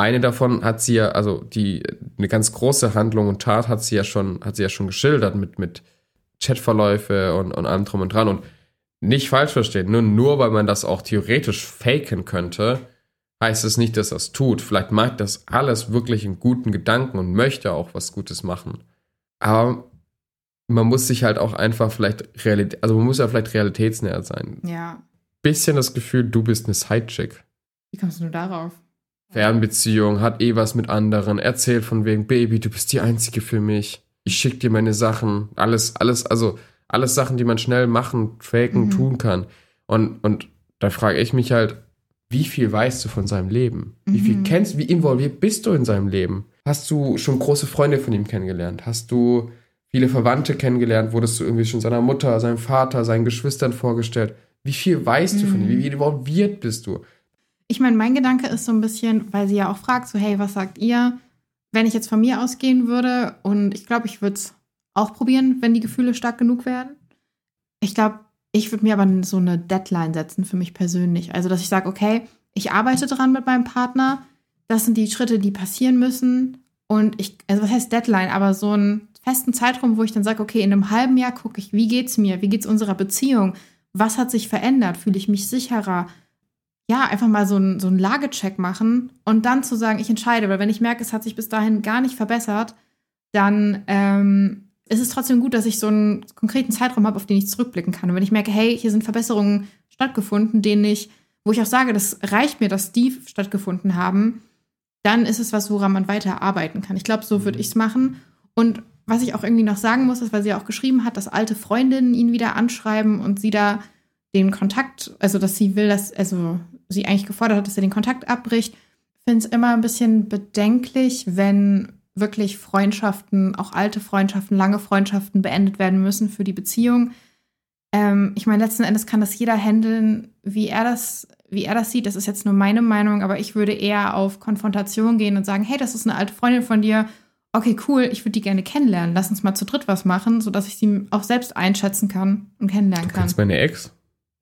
eine davon hat sie ja, also die, eine ganz große Handlung und Tat hat sie ja schon, hat sie ja schon geschildert mit, mit Chatverläufe und, und allem drum und dran. Und nicht falsch verstehen, nur, nur weil man das auch theoretisch faken könnte, heißt es nicht, dass es tut. Vielleicht mag das alles wirklich einen guten Gedanken und möchte auch was Gutes machen. Aber man muss sich halt auch einfach vielleicht Realität, also man muss ja vielleicht realitätsnäher sein. Ja. Bisschen das Gefühl, du bist eine Sidechick. Wie kommst du darauf? Fernbeziehung, hat eh was mit anderen, erzählt von wegen, Baby, du bist die Einzige für mich. Ich schick dir meine Sachen. Alles, alles, also alles Sachen, die man schnell machen, faken, mhm. tun kann. Und, und da frage ich mich halt, wie viel weißt du von seinem Leben? Wie viel mhm. kennst, wie involviert bist du in seinem Leben? Hast du schon große Freunde von ihm kennengelernt? Hast du viele Verwandte kennengelernt? Wurdest du irgendwie schon seiner Mutter, seinem Vater, seinen Geschwistern vorgestellt? Wie viel weißt mhm. du von ihm? Wie involviert bist du? Ich meine, mein Gedanke ist so ein bisschen, weil sie ja auch fragt, so, hey, was sagt ihr, wenn ich jetzt von mir ausgehen würde? Und ich glaube, ich würde es auch probieren, wenn die Gefühle stark genug werden. Ich glaube, ich würde mir aber so eine Deadline setzen für mich persönlich. Also, dass ich sage, okay, ich arbeite dran mit meinem Partner. Das sind die Schritte, die passieren müssen. Und ich, also was heißt Deadline, aber so einen festen Zeitraum, wo ich dann sage, okay, in einem halben Jahr gucke ich, wie geht's mir, wie geht's unserer Beziehung, was hat sich verändert, fühle ich mich sicherer, ja, einfach mal so einen so Lagecheck machen und dann zu sagen, ich entscheide, weil wenn ich merke, es hat sich bis dahin gar nicht verbessert, dann ähm, ist es trotzdem gut, dass ich so einen konkreten Zeitraum habe, auf den ich zurückblicken kann. Und wenn ich merke, hey, hier sind Verbesserungen stattgefunden, denen ich, wo ich auch sage, das reicht mir, dass die stattgefunden haben, dann ist es was, woran man weiter arbeiten kann. Ich glaube, so würde mhm. ich es machen. Und was ich auch irgendwie noch sagen muss, ist, weil sie auch geschrieben hat, dass alte Freundinnen ihn wieder anschreiben und sie da den Kontakt, also dass sie will, dass, also sie eigentlich gefordert hat, dass er den Kontakt abbricht, finde es immer ein bisschen bedenklich, wenn wirklich Freundschaften, auch alte Freundschaften, lange Freundschaften beendet werden müssen für die Beziehung. Ähm, ich meine, letzten Endes kann das jeder handeln, wie er das, wie er das sieht. Das ist jetzt nur meine Meinung, aber ich würde eher auf Konfrontation gehen und sagen, hey, das ist eine alte Freundin von dir. Okay, cool, ich würde die gerne kennenlernen. Lass uns mal zu dritt was machen, sodass ich sie auch selbst einschätzen kann und kennenlernen kann. Du kennst meine Ex?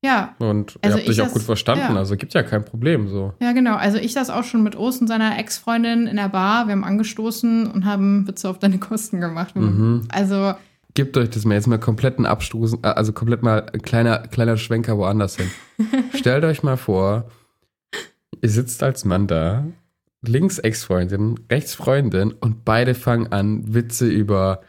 Ja. Und also ihr habt euch auch gut verstanden, ja. also gibt ja kein Problem so. Ja, genau. Also ich saß auch schon mit Ost und seiner Ex-Freundin in der Bar, wir haben angestoßen und haben Witze auf deine Kosten gemacht. Mhm. Also. Gebt euch das mal jetzt mal kompletten Abstoßen, äh, also komplett mal ein kleiner, kleiner Schwenker woanders hin. Stellt euch mal vor, ihr sitzt als Mann da, links Ex-Freundin, rechts Freundin und beide fangen an, Witze über,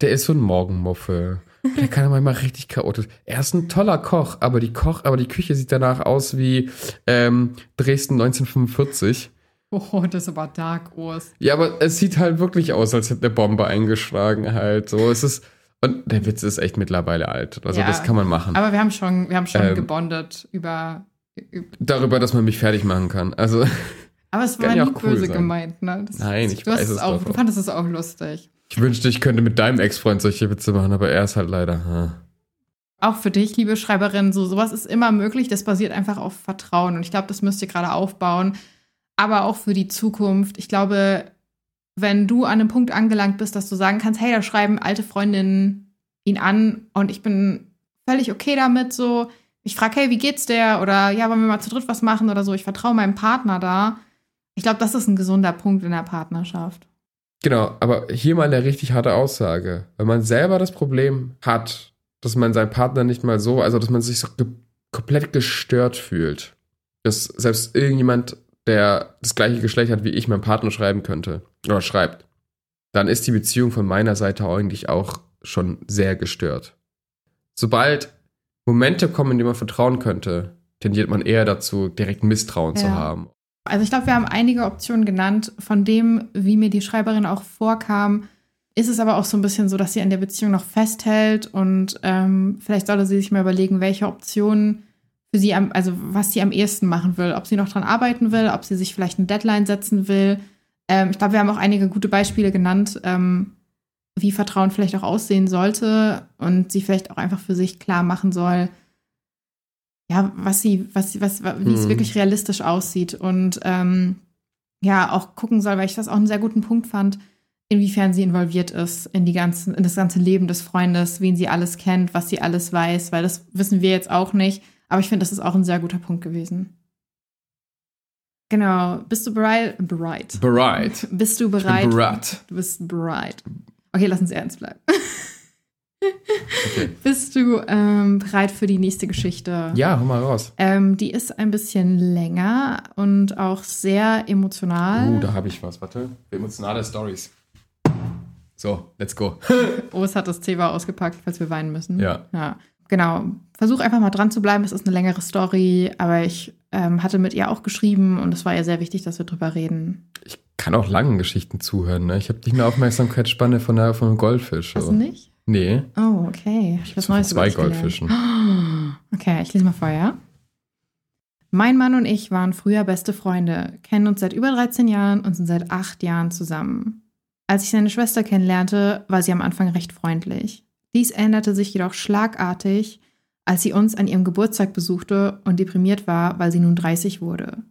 der ist so ein Morgenmuffel der kann manchmal richtig chaotisch. Er ist ein toller Koch, aber die Koch, aber die Küche sieht danach aus wie ähm, Dresden 1945. Oh, das ist aber dark, Urs. Ja, aber es sieht halt wirklich aus, als hätte eine Bombe eingeschlagen halt. So, es ist und der Witz ist echt mittlerweile alt. Also ja, das kann man machen. Aber wir haben schon, wir haben schon ähm, gebondet über, über, darüber, dass man mich fertig machen kann. Also aber es war ja nie cool böse sein. gemeint, ne? Das, Nein, ich du weiß es auch. Du fandest es auch lustig. Ich wünschte, ich könnte mit deinem Ex-Freund solche Witze machen, aber er ist halt leider. Hm. Auch für dich, liebe Schreiberin, so sowas ist immer möglich. Das basiert einfach auf Vertrauen. Und ich glaube, das müsst ihr gerade aufbauen. Aber auch für die Zukunft. Ich glaube, wenn du an einem Punkt angelangt bist, dass du sagen kannst, hey, da schreiben alte Freundinnen ihn an und ich bin völlig okay damit, so. Ich frage, hey, wie geht's der? Oder ja, wollen wir mal zu dritt was machen oder so. Ich vertraue meinem Partner da. Ich glaube, das ist ein gesunder Punkt in der Partnerschaft. Genau, aber hier mal eine richtig harte Aussage. Wenn man selber das Problem hat, dass man seinen Partner nicht mal so, also dass man sich so ge komplett gestört fühlt, dass selbst irgendjemand, der das gleiche Geschlecht hat wie ich, meinem Partner schreiben könnte oder schreibt, dann ist die Beziehung von meiner Seite eigentlich auch schon sehr gestört. Sobald Momente kommen, in denen man vertrauen könnte, tendiert man eher dazu, direkt Misstrauen ja. zu haben. Also ich glaube, wir haben einige Optionen genannt. Von dem, wie mir die Schreiberin auch vorkam, ist es aber auch so ein bisschen so, dass sie an der Beziehung noch festhält und ähm, vielleicht sollte sie sich mal überlegen, welche Optionen für sie, am, also was sie am ehesten machen will. Ob sie noch dran arbeiten will, ob sie sich vielleicht eine Deadline setzen will. Ähm, ich glaube, wir haben auch einige gute Beispiele genannt, ähm, wie Vertrauen vielleicht auch aussehen sollte und sie vielleicht auch einfach für sich klar machen soll, ja, was sie, was, was, wie hm. es wirklich realistisch aussieht und ähm, ja, auch gucken soll, weil ich das auch einen sehr guten Punkt fand, inwiefern sie involviert ist in die ganzen, in das ganze Leben des Freundes, wen sie alles kennt, was sie alles weiß, weil das wissen wir jetzt auch nicht. Aber ich finde, das ist auch ein sehr guter Punkt gewesen. Genau. Bist du bereit? Bereit. Bereit. Bist du bereit? bereit. Du bist bereit. Okay, lass uns ernst bleiben. Okay. Bist du ähm, bereit für die nächste Geschichte? Ja, hol mal raus. Ähm, die ist ein bisschen länger und auch sehr emotional. Uh, da habe ich was. Warte. Emotionale Stories. So, let's go. oh, es hat das Thema ausgepackt, falls wir weinen müssen. Ja. Ja. Genau. Versuch einfach mal dran zu bleiben. Es ist eine längere Story, aber ich ähm, hatte mit ihr auch geschrieben und es war ihr sehr wichtig, dass wir drüber reden. Ich kann auch langen Geschichten zuhören. Ne? Ich habe nicht eine Aufmerksamkeitsspanne von, der, von einem Goldfisch. Hast du nicht? Nee. Oh, okay. Ich habe Neues zwei Goldfischen. Okay, ich lese mal vor, ja? Mein Mann und ich waren früher beste Freunde, kennen uns seit über 13 Jahren und sind seit acht Jahren zusammen. Als ich seine Schwester kennenlernte, war sie am Anfang recht freundlich. Dies änderte sich jedoch schlagartig, als sie uns an ihrem Geburtstag besuchte und deprimiert war, weil sie nun 30 wurde.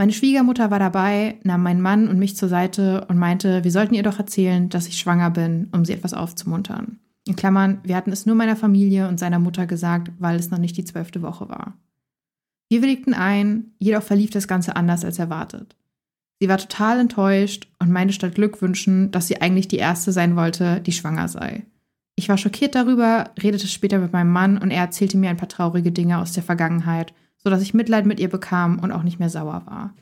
Meine Schwiegermutter war dabei, nahm meinen Mann und mich zur Seite und meinte, wir sollten ihr doch erzählen, dass ich schwanger bin, um sie etwas aufzumuntern. In Klammern, wir hatten es nur meiner Familie und seiner Mutter gesagt, weil es noch nicht die zwölfte Woche war. Wir willigten ein, jedoch verlief das Ganze anders als erwartet. Sie war total enttäuscht und meinte statt Glückwünschen, dass sie eigentlich die Erste sein wollte, die schwanger sei. Ich war schockiert darüber, redete später mit meinem Mann und er erzählte mir ein paar traurige Dinge aus der Vergangenheit sodass ich Mitleid mit ihr bekam und auch nicht mehr sauer war.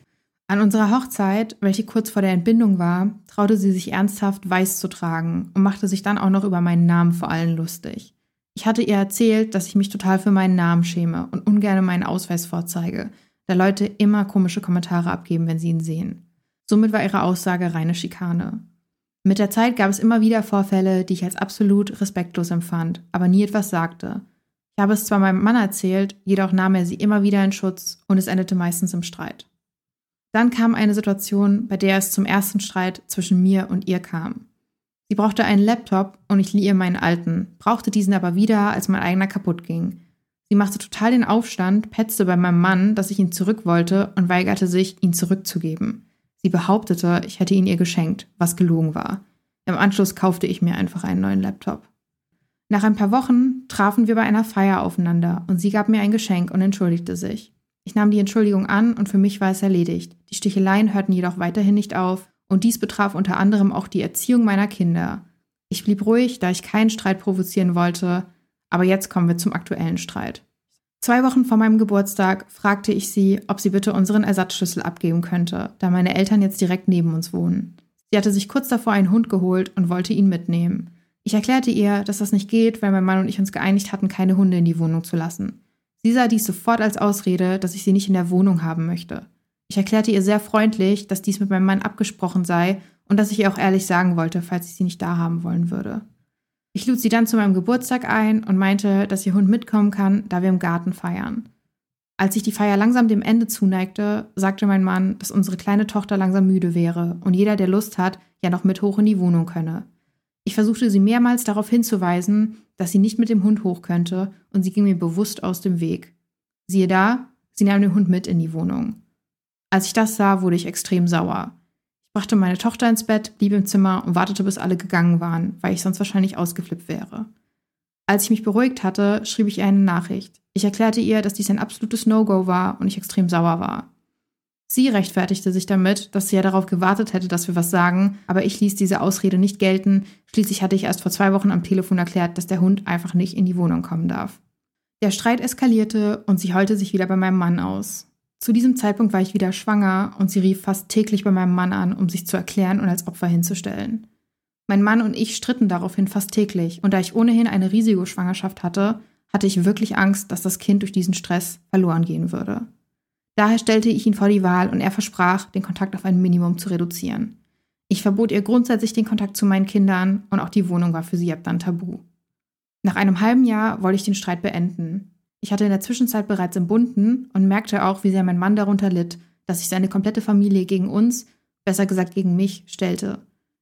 An unserer Hochzeit, welche kurz vor der Entbindung war, traute sie sich ernsthaft weiß zu tragen und machte sich dann auch noch über meinen Namen vor allen lustig. Ich hatte ihr erzählt, dass ich mich total für meinen Namen schäme und ungern meinen Ausweis vorzeige, da Leute immer komische Kommentare abgeben, wenn sie ihn sehen. Somit war ihre Aussage reine Schikane. Mit der Zeit gab es immer wieder Vorfälle, die ich als absolut respektlos empfand, aber nie etwas sagte, ich habe es zwar meinem Mann erzählt, jedoch nahm er sie immer wieder in Schutz und es endete meistens im Streit. Dann kam eine Situation, bei der es zum ersten Streit zwischen mir und ihr kam. Sie brauchte einen Laptop und ich lieh ihr meinen alten, brauchte diesen aber wieder, als mein eigener kaputt ging. Sie machte total den Aufstand, petzte bei meinem Mann, dass ich ihn zurück wollte und weigerte sich, ihn zurückzugeben. Sie behauptete, ich hätte ihn ihr geschenkt, was gelogen war. Im Anschluss kaufte ich mir einfach einen neuen Laptop. Nach ein paar Wochen trafen wir bei einer Feier aufeinander und sie gab mir ein Geschenk und entschuldigte sich. Ich nahm die Entschuldigung an und für mich war es erledigt. Die Sticheleien hörten jedoch weiterhin nicht auf und dies betraf unter anderem auch die Erziehung meiner Kinder. Ich blieb ruhig, da ich keinen Streit provozieren wollte, aber jetzt kommen wir zum aktuellen Streit. Zwei Wochen vor meinem Geburtstag fragte ich sie, ob sie bitte unseren Ersatzschlüssel abgeben könnte, da meine Eltern jetzt direkt neben uns wohnen. Sie hatte sich kurz davor einen Hund geholt und wollte ihn mitnehmen. Ich erklärte ihr, dass das nicht geht, weil mein Mann und ich uns geeinigt hatten, keine Hunde in die Wohnung zu lassen. Sie sah dies sofort als Ausrede, dass ich sie nicht in der Wohnung haben möchte. Ich erklärte ihr sehr freundlich, dass dies mit meinem Mann abgesprochen sei und dass ich ihr auch ehrlich sagen wollte, falls ich sie nicht da haben wollen würde. Ich lud sie dann zu meinem Geburtstag ein und meinte, dass ihr Hund mitkommen kann, da wir im Garten feiern. Als sich die Feier langsam dem Ende zuneigte, sagte mein Mann, dass unsere kleine Tochter langsam müde wäre und jeder, der Lust hat, ja noch mit hoch in die Wohnung könne. Ich versuchte sie mehrmals darauf hinzuweisen, dass sie nicht mit dem Hund hoch könnte, und sie ging mir bewusst aus dem Weg. Siehe da, sie nahm den Hund mit in die Wohnung. Als ich das sah, wurde ich extrem sauer. Ich brachte meine Tochter ins Bett, blieb im Zimmer und wartete, bis alle gegangen waren, weil ich sonst wahrscheinlich ausgeflippt wäre. Als ich mich beruhigt hatte, schrieb ich ihr eine Nachricht. Ich erklärte ihr, dass dies ein absolutes No-Go war und ich extrem sauer war. Sie rechtfertigte sich damit, dass sie ja darauf gewartet hätte, dass wir was sagen, aber ich ließ diese Ausrede nicht gelten. Schließlich hatte ich erst vor zwei Wochen am Telefon erklärt, dass der Hund einfach nicht in die Wohnung kommen darf. Der Streit eskalierte und sie heulte sich wieder bei meinem Mann aus. Zu diesem Zeitpunkt war ich wieder schwanger und sie rief fast täglich bei meinem Mann an, um sich zu erklären und als Opfer hinzustellen. Mein Mann und ich stritten daraufhin fast täglich, und da ich ohnehin eine Risikoschwangerschaft hatte, hatte ich wirklich Angst, dass das Kind durch diesen Stress verloren gehen würde. Daher stellte ich ihn vor die Wahl und er versprach, den Kontakt auf ein Minimum zu reduzieren. Ich verbot ihr grundsätzlich den Kontakt zu meinen Kindern und auch die Wohnung war für sie ab dann tabu. Nach einem halben Jahr wollte ich den Streit beenden. Ich hatte in der Zwischenzeit bereits entbunden und merkte auch, wie sehr mein Mann darunter litt, dass sich seine komplette Familie gegen uns, besser gesagt gegen mich, stellte.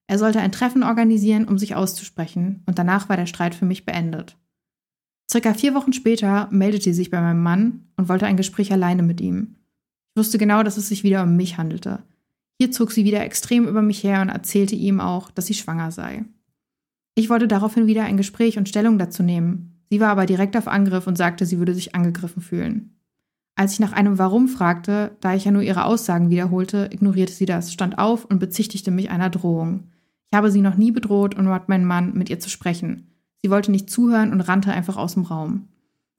Er sollte ein Treffen organisieren, um sich auszusprechen, und danach war der Streit für mich beendet. Circa vier Wochen später meldete sie sich bei meinem Mann und wollte ein Gespräch alleine mit ihm. Ich wusste genau, dass es sich wieder um mich handelte. Hier zog sie wieder extrem über mich her und erzählte ihm auch, dass sie schwanger sei. Ich wollte daraufhin wieder ein Gespräch und Stellung dazu nehmen. Sie war aber direkt auf Angriff und sagte, sie würde sich angegriffen fühlen. Als ich nach einem Warum fragte, da ich ja nur ihre Aussagen wiederholte, ignorierte sie das, stand auf und bezichtigte mich einer Drohung. Ich habe sie noch nie bedroht und bat meinen Mann, mit ihr zu sprechen. Sie wollte nicht zuhören und rannte einfach aus dem Raum.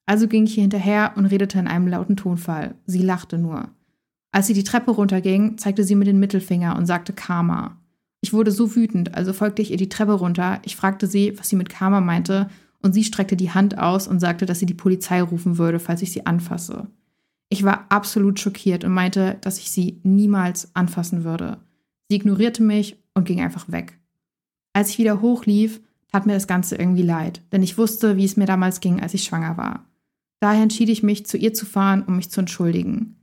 Also ging ich ihr hinterher und redete in einem lauten Tonfall. Sie lachte nur. Als sie die Treppe runterging, zeigte sie mir den Mittelfinger und sagte Karma. Ich wurde so wütend, also folgte ich ihr die Treppe runter. Ich fragte sie, was sie mit Karma meinte, und sie streckte die Hand aus und sagte, dass sie die Polizei rufen würde, falls ich sie anfasse. Ich war absolut schockiert und meinte, dass ich sie niemals anfassen würde. Sie ignorierte mich und ging einfach weg. Als ich wieder hochlief, tat mir das Ganze irgendwie leid, denn ich wusste, wie es mir damals ging, als ich schwanger war. Daher entschied ich mich, zu ihr zu fahren, um mich zu entschuldigen.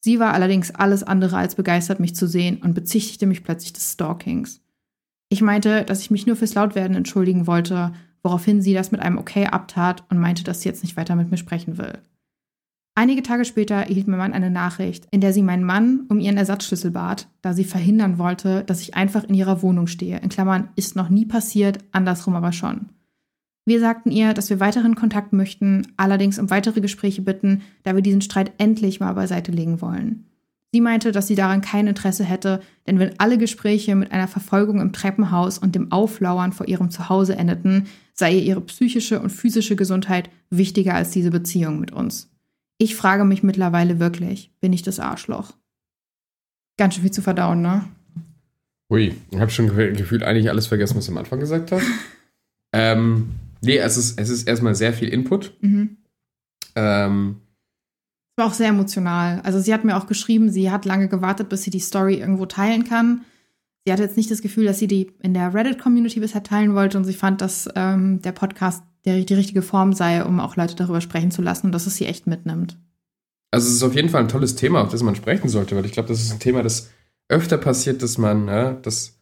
Sie war allerdings alles andere als begeistert, mich zu sehen und bezichtigte mich plötzlich des Stalkings. Ich meinte, dass ich mich nur fürs Lautwerden entschuldigen wollte, woraufhin sie das mit einem Okay abtat und meinte, dass sie jetzt nicht weiter mit mir sprechen will. Einige Tage später erhielt mein Mann eine Nachricht, in der sie meinen Mann um ihren Ersatzschlüssel bat, da sie verhindern wollte, dass ich einfach in ihrer Wohnung stehe. In Klammern ist noch nie passiert, andersrum aber schon. Wir sagten ihr, dass wir weiteren Kontakt möchten, allerdings um weitere Gespräche bitten, da wir diesen Streit endlich mal beiseite legen wollen. Sie meinte, dass sie daran kein Interesse hätte, denn wenn alle Gespräche mit einer Verfolgung im Treppenhaus und dem Auflauern vor ihrem Zuhause endeten, sei ihr ihre psychische und physische Gesundheit wichtiger als diese Beziehung mit uns. Ich frage mich mittlerweile wirklich, bin ich das Arschloch? Ganz schön viel zu verdauen, ne? Ui, ich habe schon gefühlt eigentlich alles vergessen, was du am Anfang gesagt hast. ähm, nee, es ist, es ist erstmal sehr viel Input. Mhm. Ähm, war auch sehr emotional. Also sie hat mir auch geschrieben, sie hat lange gewartet, bis sie die Story irgendwo teilen kann. Sie hatte jetzt nicht das Gefühl, dass sie die in der Reddit-Community bisher teilen wollte und sie fand, dass ähm, der Podcast der, die richtige Form sei, um auch Leute darüber sprechen zu lassen und dass es sie echt mitnimmt. Also es ist auf jeden Fall ein tolles Thema, auf das man sprechen sollte, weil ich glaube, das ist ein Thema, das öfter passiert, dass man, ja, dass,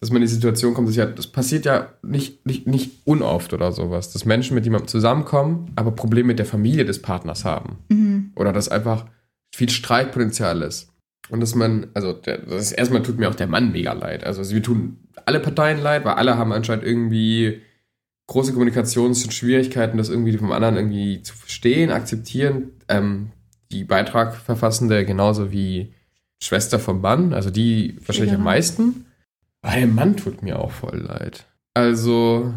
dass man in die Situation kommt, dass ja, das passiert ja nicht, nicht, nicht unoft oder sowas, dass Menschen mit jemandem zusammenkommen, aber Probleme mit der Familie des Partners haben. Mhm. Oder dass einfach viel Streitpotenzial ist. Und dass man, also der, das ist, erstmal tut mir auch der Mann mega leid. Also wir tun alle Parteien leid, weil alle haben anscheinend irgendwie große Kommunikationsschwierigkeiten, das irgendwie vom anderen irgendwie zu verstehen, akzeptieren. Ähm, die Beitragverfassende genauso wie Schwester vom Mann, also die wahrscheinlich am meisten. Der Mann tut mir auch voll leid. Also.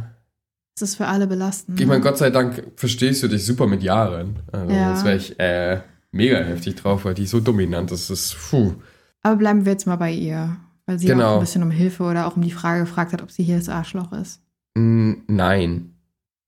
Das ist für alle belastend. Ich meine, ne? Gott sei Dank verstehst du dich super mit Jahren. Also, ja. das wäre ich äh, mega heftig drauf, weil die so dominant ist. Das ist, puh. Aber bleiben wir jetzt mal bei ihr. Weil sie genau. auch ein bisschen um Hilfe oder auch um die Frage gefragt hat, ob sie hier das Arschloch ist. Nein,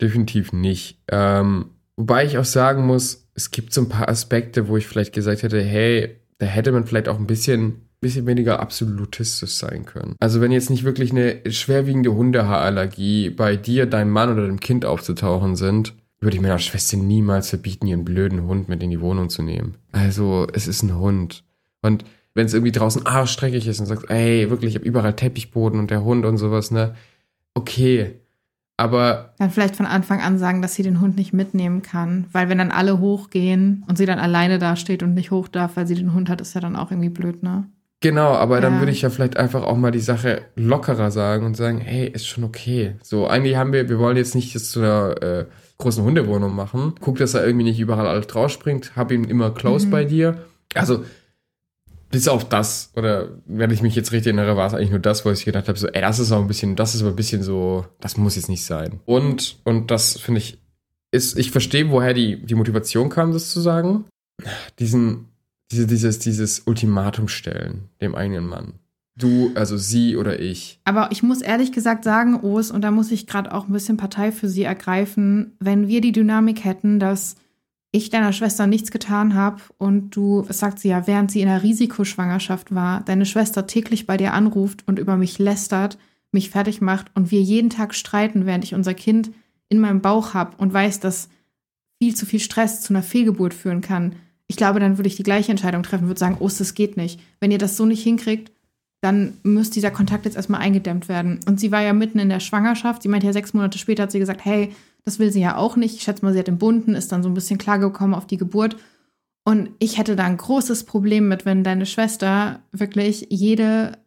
definitiv nicht. Ähm, wobei ich auch sagen muss, es gibt so ein paar Aspekte, wo ich vielleicht gesagt hätte, hey, da hätte man vielleicht auch ein bisschen, bisschen weniger absolutistisch sein können. Also wenn jetzt nicht wirklich eine schwerwiegende Hundehaarallergie bei dir, deinem Mann oder dem Kind aufzutauchen sind, würde ich meiner Schwester niemals verbieten, ihren blöden Hund mit in die Wohnung zu nehmen. Also es ist ein Hund. Und wenn es irgendwie draußen arschstreckig ist und sagst, ey, wirklich, ich habe überall Teppichboden und der Hund und sowas, ne? okay. Aber. Dann vielleicht von Anfang an sagen, dass sie den Hund nicht mitnehmen kann. Weil wenn dann alle hochgehen und sie dann alleine dasteht und nicht hoch darf, weil sie den Hund hat, ist ja dann auch irgendwie blöd, ne? Genau, aber ja. dann würde ich ja vielleicht einfach auch mal die Sache lockerer sagen und sagen, hey, ist schon okay. So, eigentlich haben wir, wir wollen jetzt nicht jetzt zu einer äh, großen Hundewohnung machen. Guck, dass er irgendwie nicht überall alles draufspringt. Hab ihn immer close mhm. bei dir. Also, bis auf das, oder wenn ich mich jetzt richtig erinnere, war es eigentlich nur das, wo ich gedacht habe, so, ey, das ist auch ein bisschen, das ist aber ein bisschen so, das muss jetzt nicht sein. Und, und das finde ich, ist, ich verstehe, woher die, die Motivation kam, das zu sagen. Diesen, diese, dieses, dieses Ultimatum stellen, dem eigenen Mann. Du, also sie oder ich. Aber ich muss ehrlich gesagt sagen, Os, und da muss ich gerade auch ein bisschen Partei für sie ergreifen, wenn wir die Dynamik hätten, dass ich deiner Schwester nichts getan habe und du, was sagt sie ja, während sie in einer Risikoschwangerschaft war, deine Schwester täglich bei dir anruft und über mich lästert, mich fertig macht und wir jeden Tag streiten, während ich unser Kind in meinem Bauch habe und weiß, dass viel zu viel Stress zu einer Fehlgeburt führen kann. Ich glaube, dann würde ich die gleiche Entscheidung treffen, würde sagen, oh, das geht nicht. Wenn ihr das so nicht hinkriegt, dann muss dieser Kontakt jetzt erstmal eingedämmt werden. Und sie war ja mitten in der Schwangerschaft. Sie meinte ja, sechs Monate später hat sie gesagt, hey, das will sie ja auch nicht. Ich schätze mal, sie hat den Bunden, ist dann so ein bisschen klargekommen auf die Geburt. Und ich hätte da ein großes Problem mit, wenn deine Schwester wirklich jede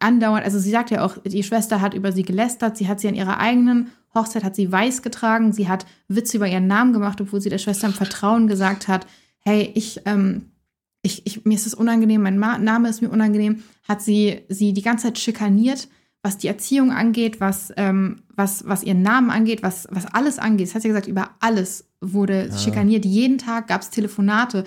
andauernd, also sie sagt ja auch, die Schwester hat über sie gelästert, sie hat sie an ihrer eigenen Hochzeit, hat sie weiß getragen, sie hat Witze über ihren Namen gemacht, obwohl sie der Schwester im Vertrauen gesagt hat, hey, ich, ähm, ich, ich, mir ist es unangenehm, mein Ma Name ist mir unangenehm, hat sie sie die ganze Zeit schikaniert, was die Erziehung angeht, was, ähm, was, was ihren Namen angeht, was, was alles angeht. Das hat sie gesagt, über alles wurde ja. schikaniert. Jeden Tag gab es Telefonate.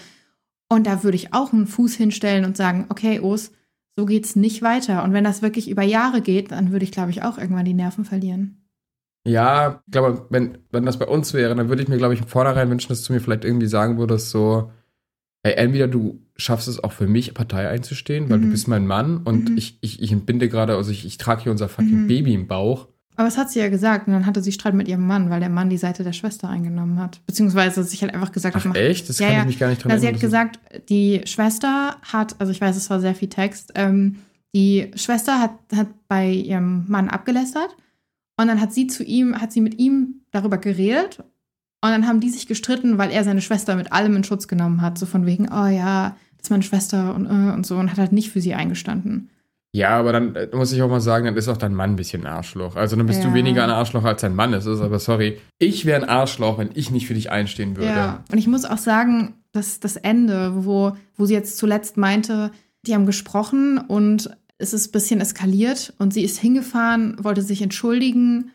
Und da würde ich auch einen Fuß hinstellen und sagen, okay, Os, so geht's nicht weiter. Und wenn das wirklich über Jahre geht, dann würde ich, glaube ich, auch irgendwann die Nerven verlieren. Ja, ich glaube, wenn, wenn das bei uns wäre, dann würde ich mir, glaube ich, im Vornherein wünschen, dass du mir vielleicht irgendwie sagen würdest, so, ey, entweder du schaffst es auch für mich, Partei einzustehen, weil mhm. du bist mein Mann und mhm. ich, ich, ich entbinde gerade, also ich, ich trage hier unser fucking mhm. Baby im Bauch. Aber das hat sie ja gesagt und dann hatte sie Streit mit ihrem Mann, weil der Mann die Seite der Schwester eingenommen hat. Beziehungsweise sich halt einfach gesagt Ach, hat. echt? Das ja, kann ja. ich mich gar nicht dran erinnern. Sie hat gesagt, die Schwester hat, also ich weiß, es war sehr viel Text, ähm, die Schwester hat, hat bei ihrem Mann abgelästert und dann hat sie zu ihm, hat sie mit ihm darüber geredet. Und dann haben die sich gestritten, weil er seine Schwester mit allem in Schutz genommen hat. So von wegen, oh ja, das ist meine Schwester und, äh, und so. Und hat halt nicht für sie eingestanden. Ja, aber dann äh, muss ich auch mal sagen, dann ist auch dein Mann ein bisschen ein Arschloch. Also dann bist ja. du weniger ein Arschloch als dein Mann ist. Aber sorry, ich wäre ein Arschloch, wenn ich nicht für dich einstehen würde. Ja, und ich muss auch sagen, dass das Ende, wo, wo sie jetzt zuletzt meinte, die haben gesprochen und es ist ein bisschen eskaliert und sie ist hingefahren, wollte sich entschuldigen,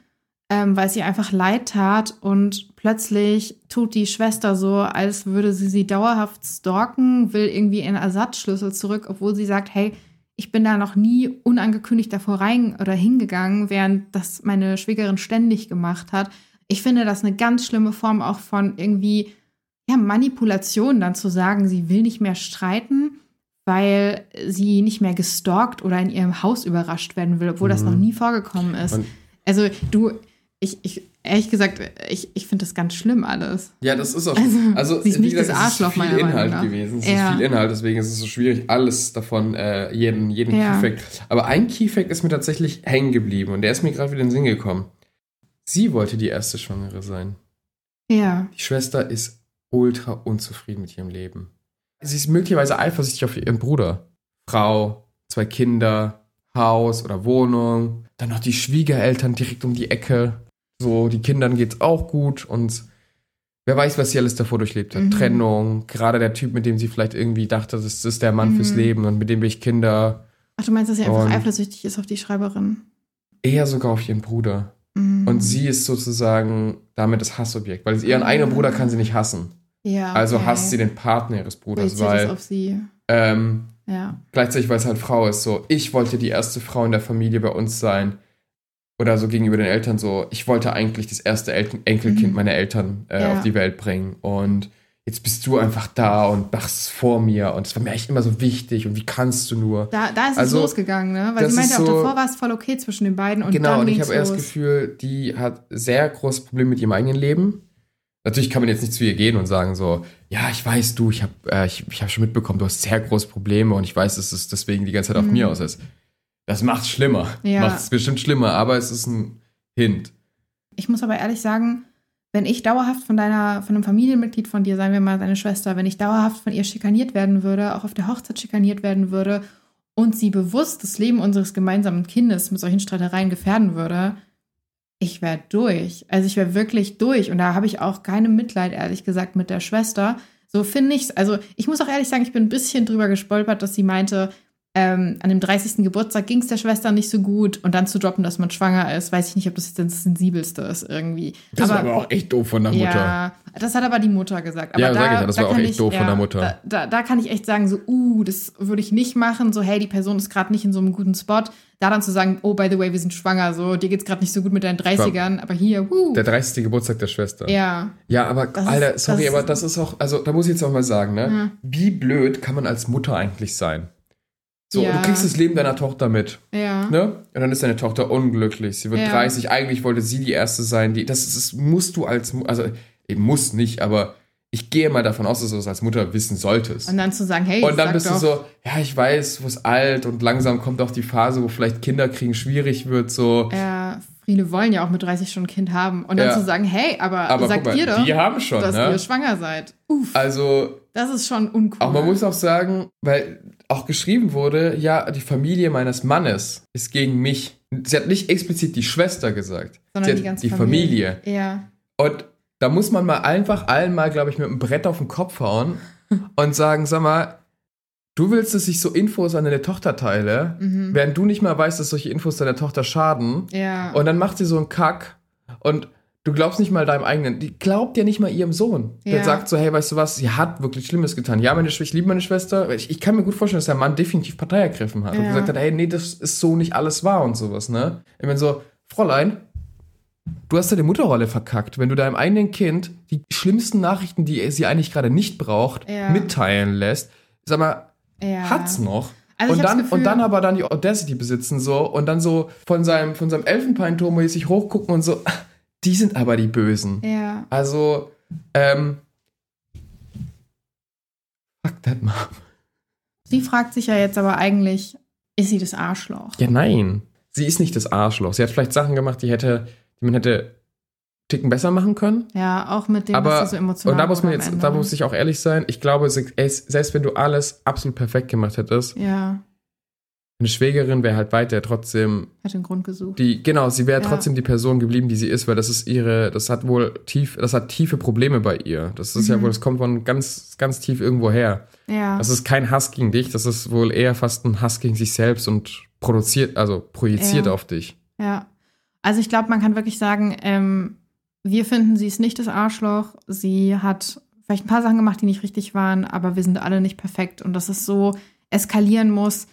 ähm, weil sie einfach leid tat und plötzlich tut die Schwester so, als würde sie sie dauerhaft stalken, will irgendwie einen Ersatzschlüssel zurück, obwohl sie sagt, hey, ich bin da noch nie unangekündigt davor rein oder hingegangen, während das meine Schwägerin ständig gemacht hat. Ich finde das eine ganz schlimme Form auch von irgendwie ja, Manipulation, dann zu sagen, sie will nicht mehr streiten weil sie nicht mehr gestalkt oder in ihrem Haus überrascht werden will, obwohl mhm. das noch nie vorgekommen ist. Und also du, ich, ich, ehrlich gesagt, ich, ich finde das ganz schlimm alles. Ja, das ist auch. Also, also sie ist nicht gesagt, das Arschloch, es ist viel Inhalt Meinung gewesen. Es ja. ist viel Inhalt, deswegen ist es so schwierig, alles davon, äh, jeden, jeden ja. Keyfact. Aber ein Keyfact ist mir tatsächlich hängen geblieben und der ist mir gerade wieder in den Sinn gekommen. Sie wollte die erste Schwangere sein. Ja. Die Schwester ist ultra unzufrieden mit ihrem Leben. Sie ist möglicherweise eifersüchtig auf ihren Bruder. Frau, zwei Kinder, Haus oder Wohnung. Dann noch die Schwiegereltern direkt um die Ecke. So, die Kindern geht's auch gut und wer weiß, was sie alles davor durchlebt hat. Mhm. Trennung, gerade der Typ, mit dem sie vielleicht irgendwie dachte, das ist der Mann mhm. fürs Leben und mit dem will ich Kinder. Ach, du meinst, dass sie einfach eifersüchtig ist auf die Schreiberin? Eher sogar auf ihren Bruder. Mhm. Und sie ist sozusagen damit das Hassobjekt, weil ihren eigenen Bruder kann sie nicht hassen. Ja. Also hasst sie den Partner ihres Bruders, weil. auf sie. Ähm, ja. Gleichzeitig, weil es halt Frau ist. So, ich wollte die erste Frau in der Familie bei uns sein. Oder so gegenüber den Eltern so, ich wollte eigentlich das erste El Enkelkind mhm. meiner Eltern äh, ja. auf die Welt bringen. Und jetzt bist du einfach da und machst es vor mir. Und es war mir echt immer so wichtig. Und wie kannst du nur? Da, da ist also, es losgegangen, ne? Weil sie meinte, auch so, davor war es voll okay zwischen den beiden. Und genau, und ich habe erst das Gefühl, die hat sehr großes Problem mit ihrem eigenen Leben. Natürlich kann man jetzt nicht zu ihr gehen und sagen so, ja, ich weiß, du, ich habe äh, ich, ich hab schon mitbekommen, du hast sehr große Probleme und ich weiß, dass es deswegen die ganze Zeit auf mhm. mir aus ist. Das macht es schlimmer. Ja. Macht es bestimmt schlimmer, aber es ist ein Hint. Ich muss aber ehrlich sagen, wenn ich dauerhaft von deiner, von einem Familienmitglied von dir, sagen wir mal deine Schwester, wenn ich dauerhaft von ihr schikaniert werden würde, auch auf der Hochzeit schikaniert werden würde und sie bewusst das Leben unseres gemeinsamen Kindes mit solchen Streitereien gefährden würde, ich wäre durch. Also ich wäre wirklich durch. Und da habe ich auch keine Mitleid, ehrlich gesagt, mit der Schwester. So finde ich es. Also ich muss auch ehrlich sagen, ich bin ein bisschen drüber gestolpert, dass sie meinte, ähm, an dem 30. Geburtstag ging es der Schwester nicht so gut und dann zu droppen, dass man schwanger ist, weiß ich nicht, ob das jetzt das Sensibelste ist irgendwie. Das aber, war aber auch echt doof von der Mutter. Ja, das hat aber die Mutter gesagt. Aber ja, da, sag ich ja, das da war auch echt ich, doof ja, von der Mutter. Da, da, da, kann ich echt sagen, so, uh, das würde ich nicht machen. So, hey, die Person ist gerade nicht in so einem guten Spot. Da dann zu sagen, oh, by the way, wir sind schwanger, so, dir geht's gerade nicht so gut mit deinen 30ern, aber hier, uh. Der 30. Geburtstag der Schwester. Ja. Ja, aber, das Alter, ist, sorry, aber das ist auch, also, da muss ich jetzt auch mal sagen, ne? Ja. Wie blöd kann man als Mutter eigentlich sein? So, ja. du kriegst das Leben deiner Tochter mit. Ja. Ne? Und dann ist deine Tochter unglücklich. Sie wird ja. 30. Eigentlich wollte sie die Erste sein. Die, das, das musst du als, also, eben muss nicht, aber ich gehe mal davon aus, dass du das als Mutter wissen solltest. Und dann zu sagen, hey, Und dann bist doch. du so, ja, ich weiß, wo es alt und langsam kommt auch die Phase, wo vielleicht Kinder kriegen schwierig wird, so. Ja, viele wollen ja auch mit 30 schon ein Kind haben. Und dann ja. zu sagen, hey, aber, aber sagt mal, ihr doch, die haben schon, dass ne? ihr schwanger seid. Uff. Also. Das ist schon uncool. Auch man muss auch sagen, weil auch geschrieben wurde, ja, die Familie meines Mannes ist gegen mich. Sie hat nicht explizit die Schwester gesagt, sondern die, ganze die Familie. Familie. Ja. Und da muss man mal einfach allen mal, glaube ich, mit einem Brett auf den Kopf hauen und sagen, sag mal, du willst, dass ich so Infos an deine Tochter teile, mhm. während du nicht mal weißt, dass solche Infos deiner Tochter schaden. Ja. Und dann macht sie so einen Kack und Du glaubst nicht mal deinem eigenen, die glaubt ja nicht mal ihrem Sohn. Ja. Der sagt so, hey, weißt du was, sie hat wirklich Schlimmes getan. Ja, meine ich liebe meine Schwester. Ich, ich, kann mir gut vorstellen, dass der Mann definitiv Partei ergriffen hat ja. und gesagt hat, hey, nee, das ist so nicht alles wahr und sowas, ne? Ich meine so, Fräulein, du hast deine Mutterrolle verkackt, wenn du deinem eigenen Kind die schlimmsten Nachrichten, die sie eigentlich gerade nicht braucht, ja. mitteilen lässt. Sag mal, hat's noch? Also und, dann, Gefühl, und dann aber dann die Audacity besitzen so und dann so von seinem, von seinem Elfenbeinturm mäßig hochgucken und so, die sind aber die Bösen. Ja. Also, ähm, fuck that mom. Sie fragt sich ja jetzt aber eigentlich, ist sie das Arschloch? Ja, nein. Sie ist nicht das Arschloch. Sie hat vielleicht Sachen gemacht, die hätte, die man hätte Ticken besser machen können. Ja, auch mit dem, aber, was so emotional Und da muss man jetzt, da muss ich auch ehrlich sein, ich glaube, selbst wenn du alles absolut perfekt gemacht hättest, ja. Eine Schwägerin wäre halt weiter trotzdem. Hat den Grund gesucht. Die, genau, sie wäre ja. trotzdem die Person geblieben, die sie ist, weil das ist ihre, das hat wohl tief, das hat tiefe Probleme bei ihr. Das ist mhm. ja wohl, das kommt von ganz, ganz tief irgendwo her. Ja. Das ist kein Hass gegen dich, das ist wohl eher fast ein Hass gegen sich selbst und produziert, also projiziert ja. auf dich. Ja. Also ich glaube, man kann wirklich sagen, ähm, wir finden, sie ist nicht das Arschloch. Sie hat vielleicht ein paar Sachen gemacht, die nicht richtig waren, aber wir sind alle nicht perfekt und dass es so eskalieren muss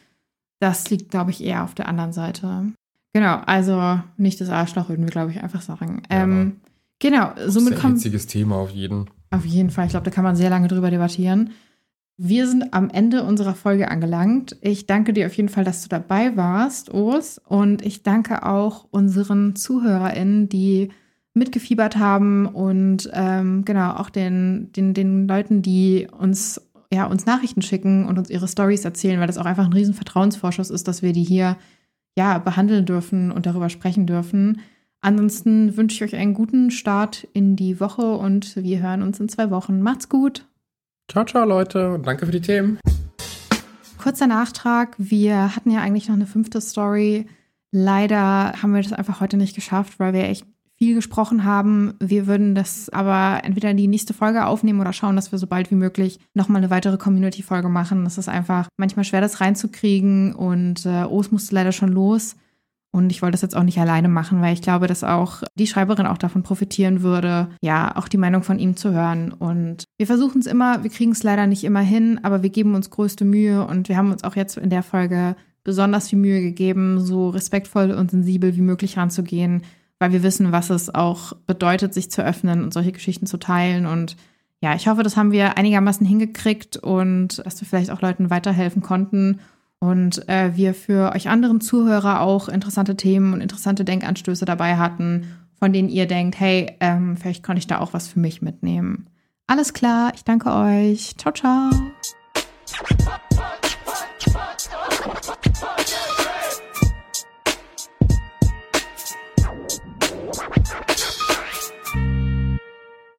das liegt, glaube ich, eher auf der anderen Seite. Genau, also nicht das Arschloch, würden wir, glaube ich, einfach sagen. Ja, ähm, genau, somit kommt. Das ist ein witziges Thema auf jeden. Auf jeden Fall. Ich glaube, da kann man sehr lange drüber debattieren. Wir sind am Ende unserer Folge angelangt. Ich danke dir auf jeden Fall, dass du dabei warst, Urs. Und ich danke auch unseren ZuhörerInnen, die mitgefiebert haben und ähm, genau auch den, den, den Leuten, die uns ja, uns Nachrichten schicken und uns ihre Stories erzählen, weil das auch einfach ein riesen Vertrauensvorschuss ist, dass wir die hier ja behandeln dürfen und darüber sprechen dürfen. Ansonsten wünsche ich euch einen guten Start in die Woche und wir hören uns in zwei Wochen. Macht's gut. Ciao, ciao, Leute. Und danke für die Themen. Kurzer Nachtrag. Wir hatten ja eigentlich noch eine fünfte Story. Leider haben wir das einfach heute nicht geschafft, weil wir echt viel gesprochen haben. Wir würden das aber entweder in die nächste Folge aufnehmen oder schauen, dass wir so bald wie möglich nochmal eine weitere Community-Folge machen. Das ist einfach manchmal schwer, das reinzukriegen und äh, Os musste leider schon los. Und ich wollte das jetzt auch nicht alleine machen, weil ich glaube, dass auch die Schreiberin auch davon profitieren würde, ja, auch die Meinung von ihm zu hören. Und wir versuchen es immer, wir kriegen es leider nicht immer hin, aber wir geben uns größte Mühe und wir haben uns auch jetzt in der Folge besonders viel Mühe gegeben, so respektvoll und sensibel wie möglich ranzugehen weil wir wissen, was es auch bedeutet, sich zu öffnen und solche Geschichten zu teilen. Und ja, ich hoffe, das haben wir einigermaßen hingekriegt und dass wir vielleicht auch Leuten weiterhelfen konnten und äh, wir für euch anderen Zuhörer auch interessante Themen und interessante Denkanstöße dabei hatten, von denen ihr denkt, hey, ähm, vielleicht konnte ich da auch was für mich mitnehmen. Alles klar, ich danke euch. Ciao, ciao.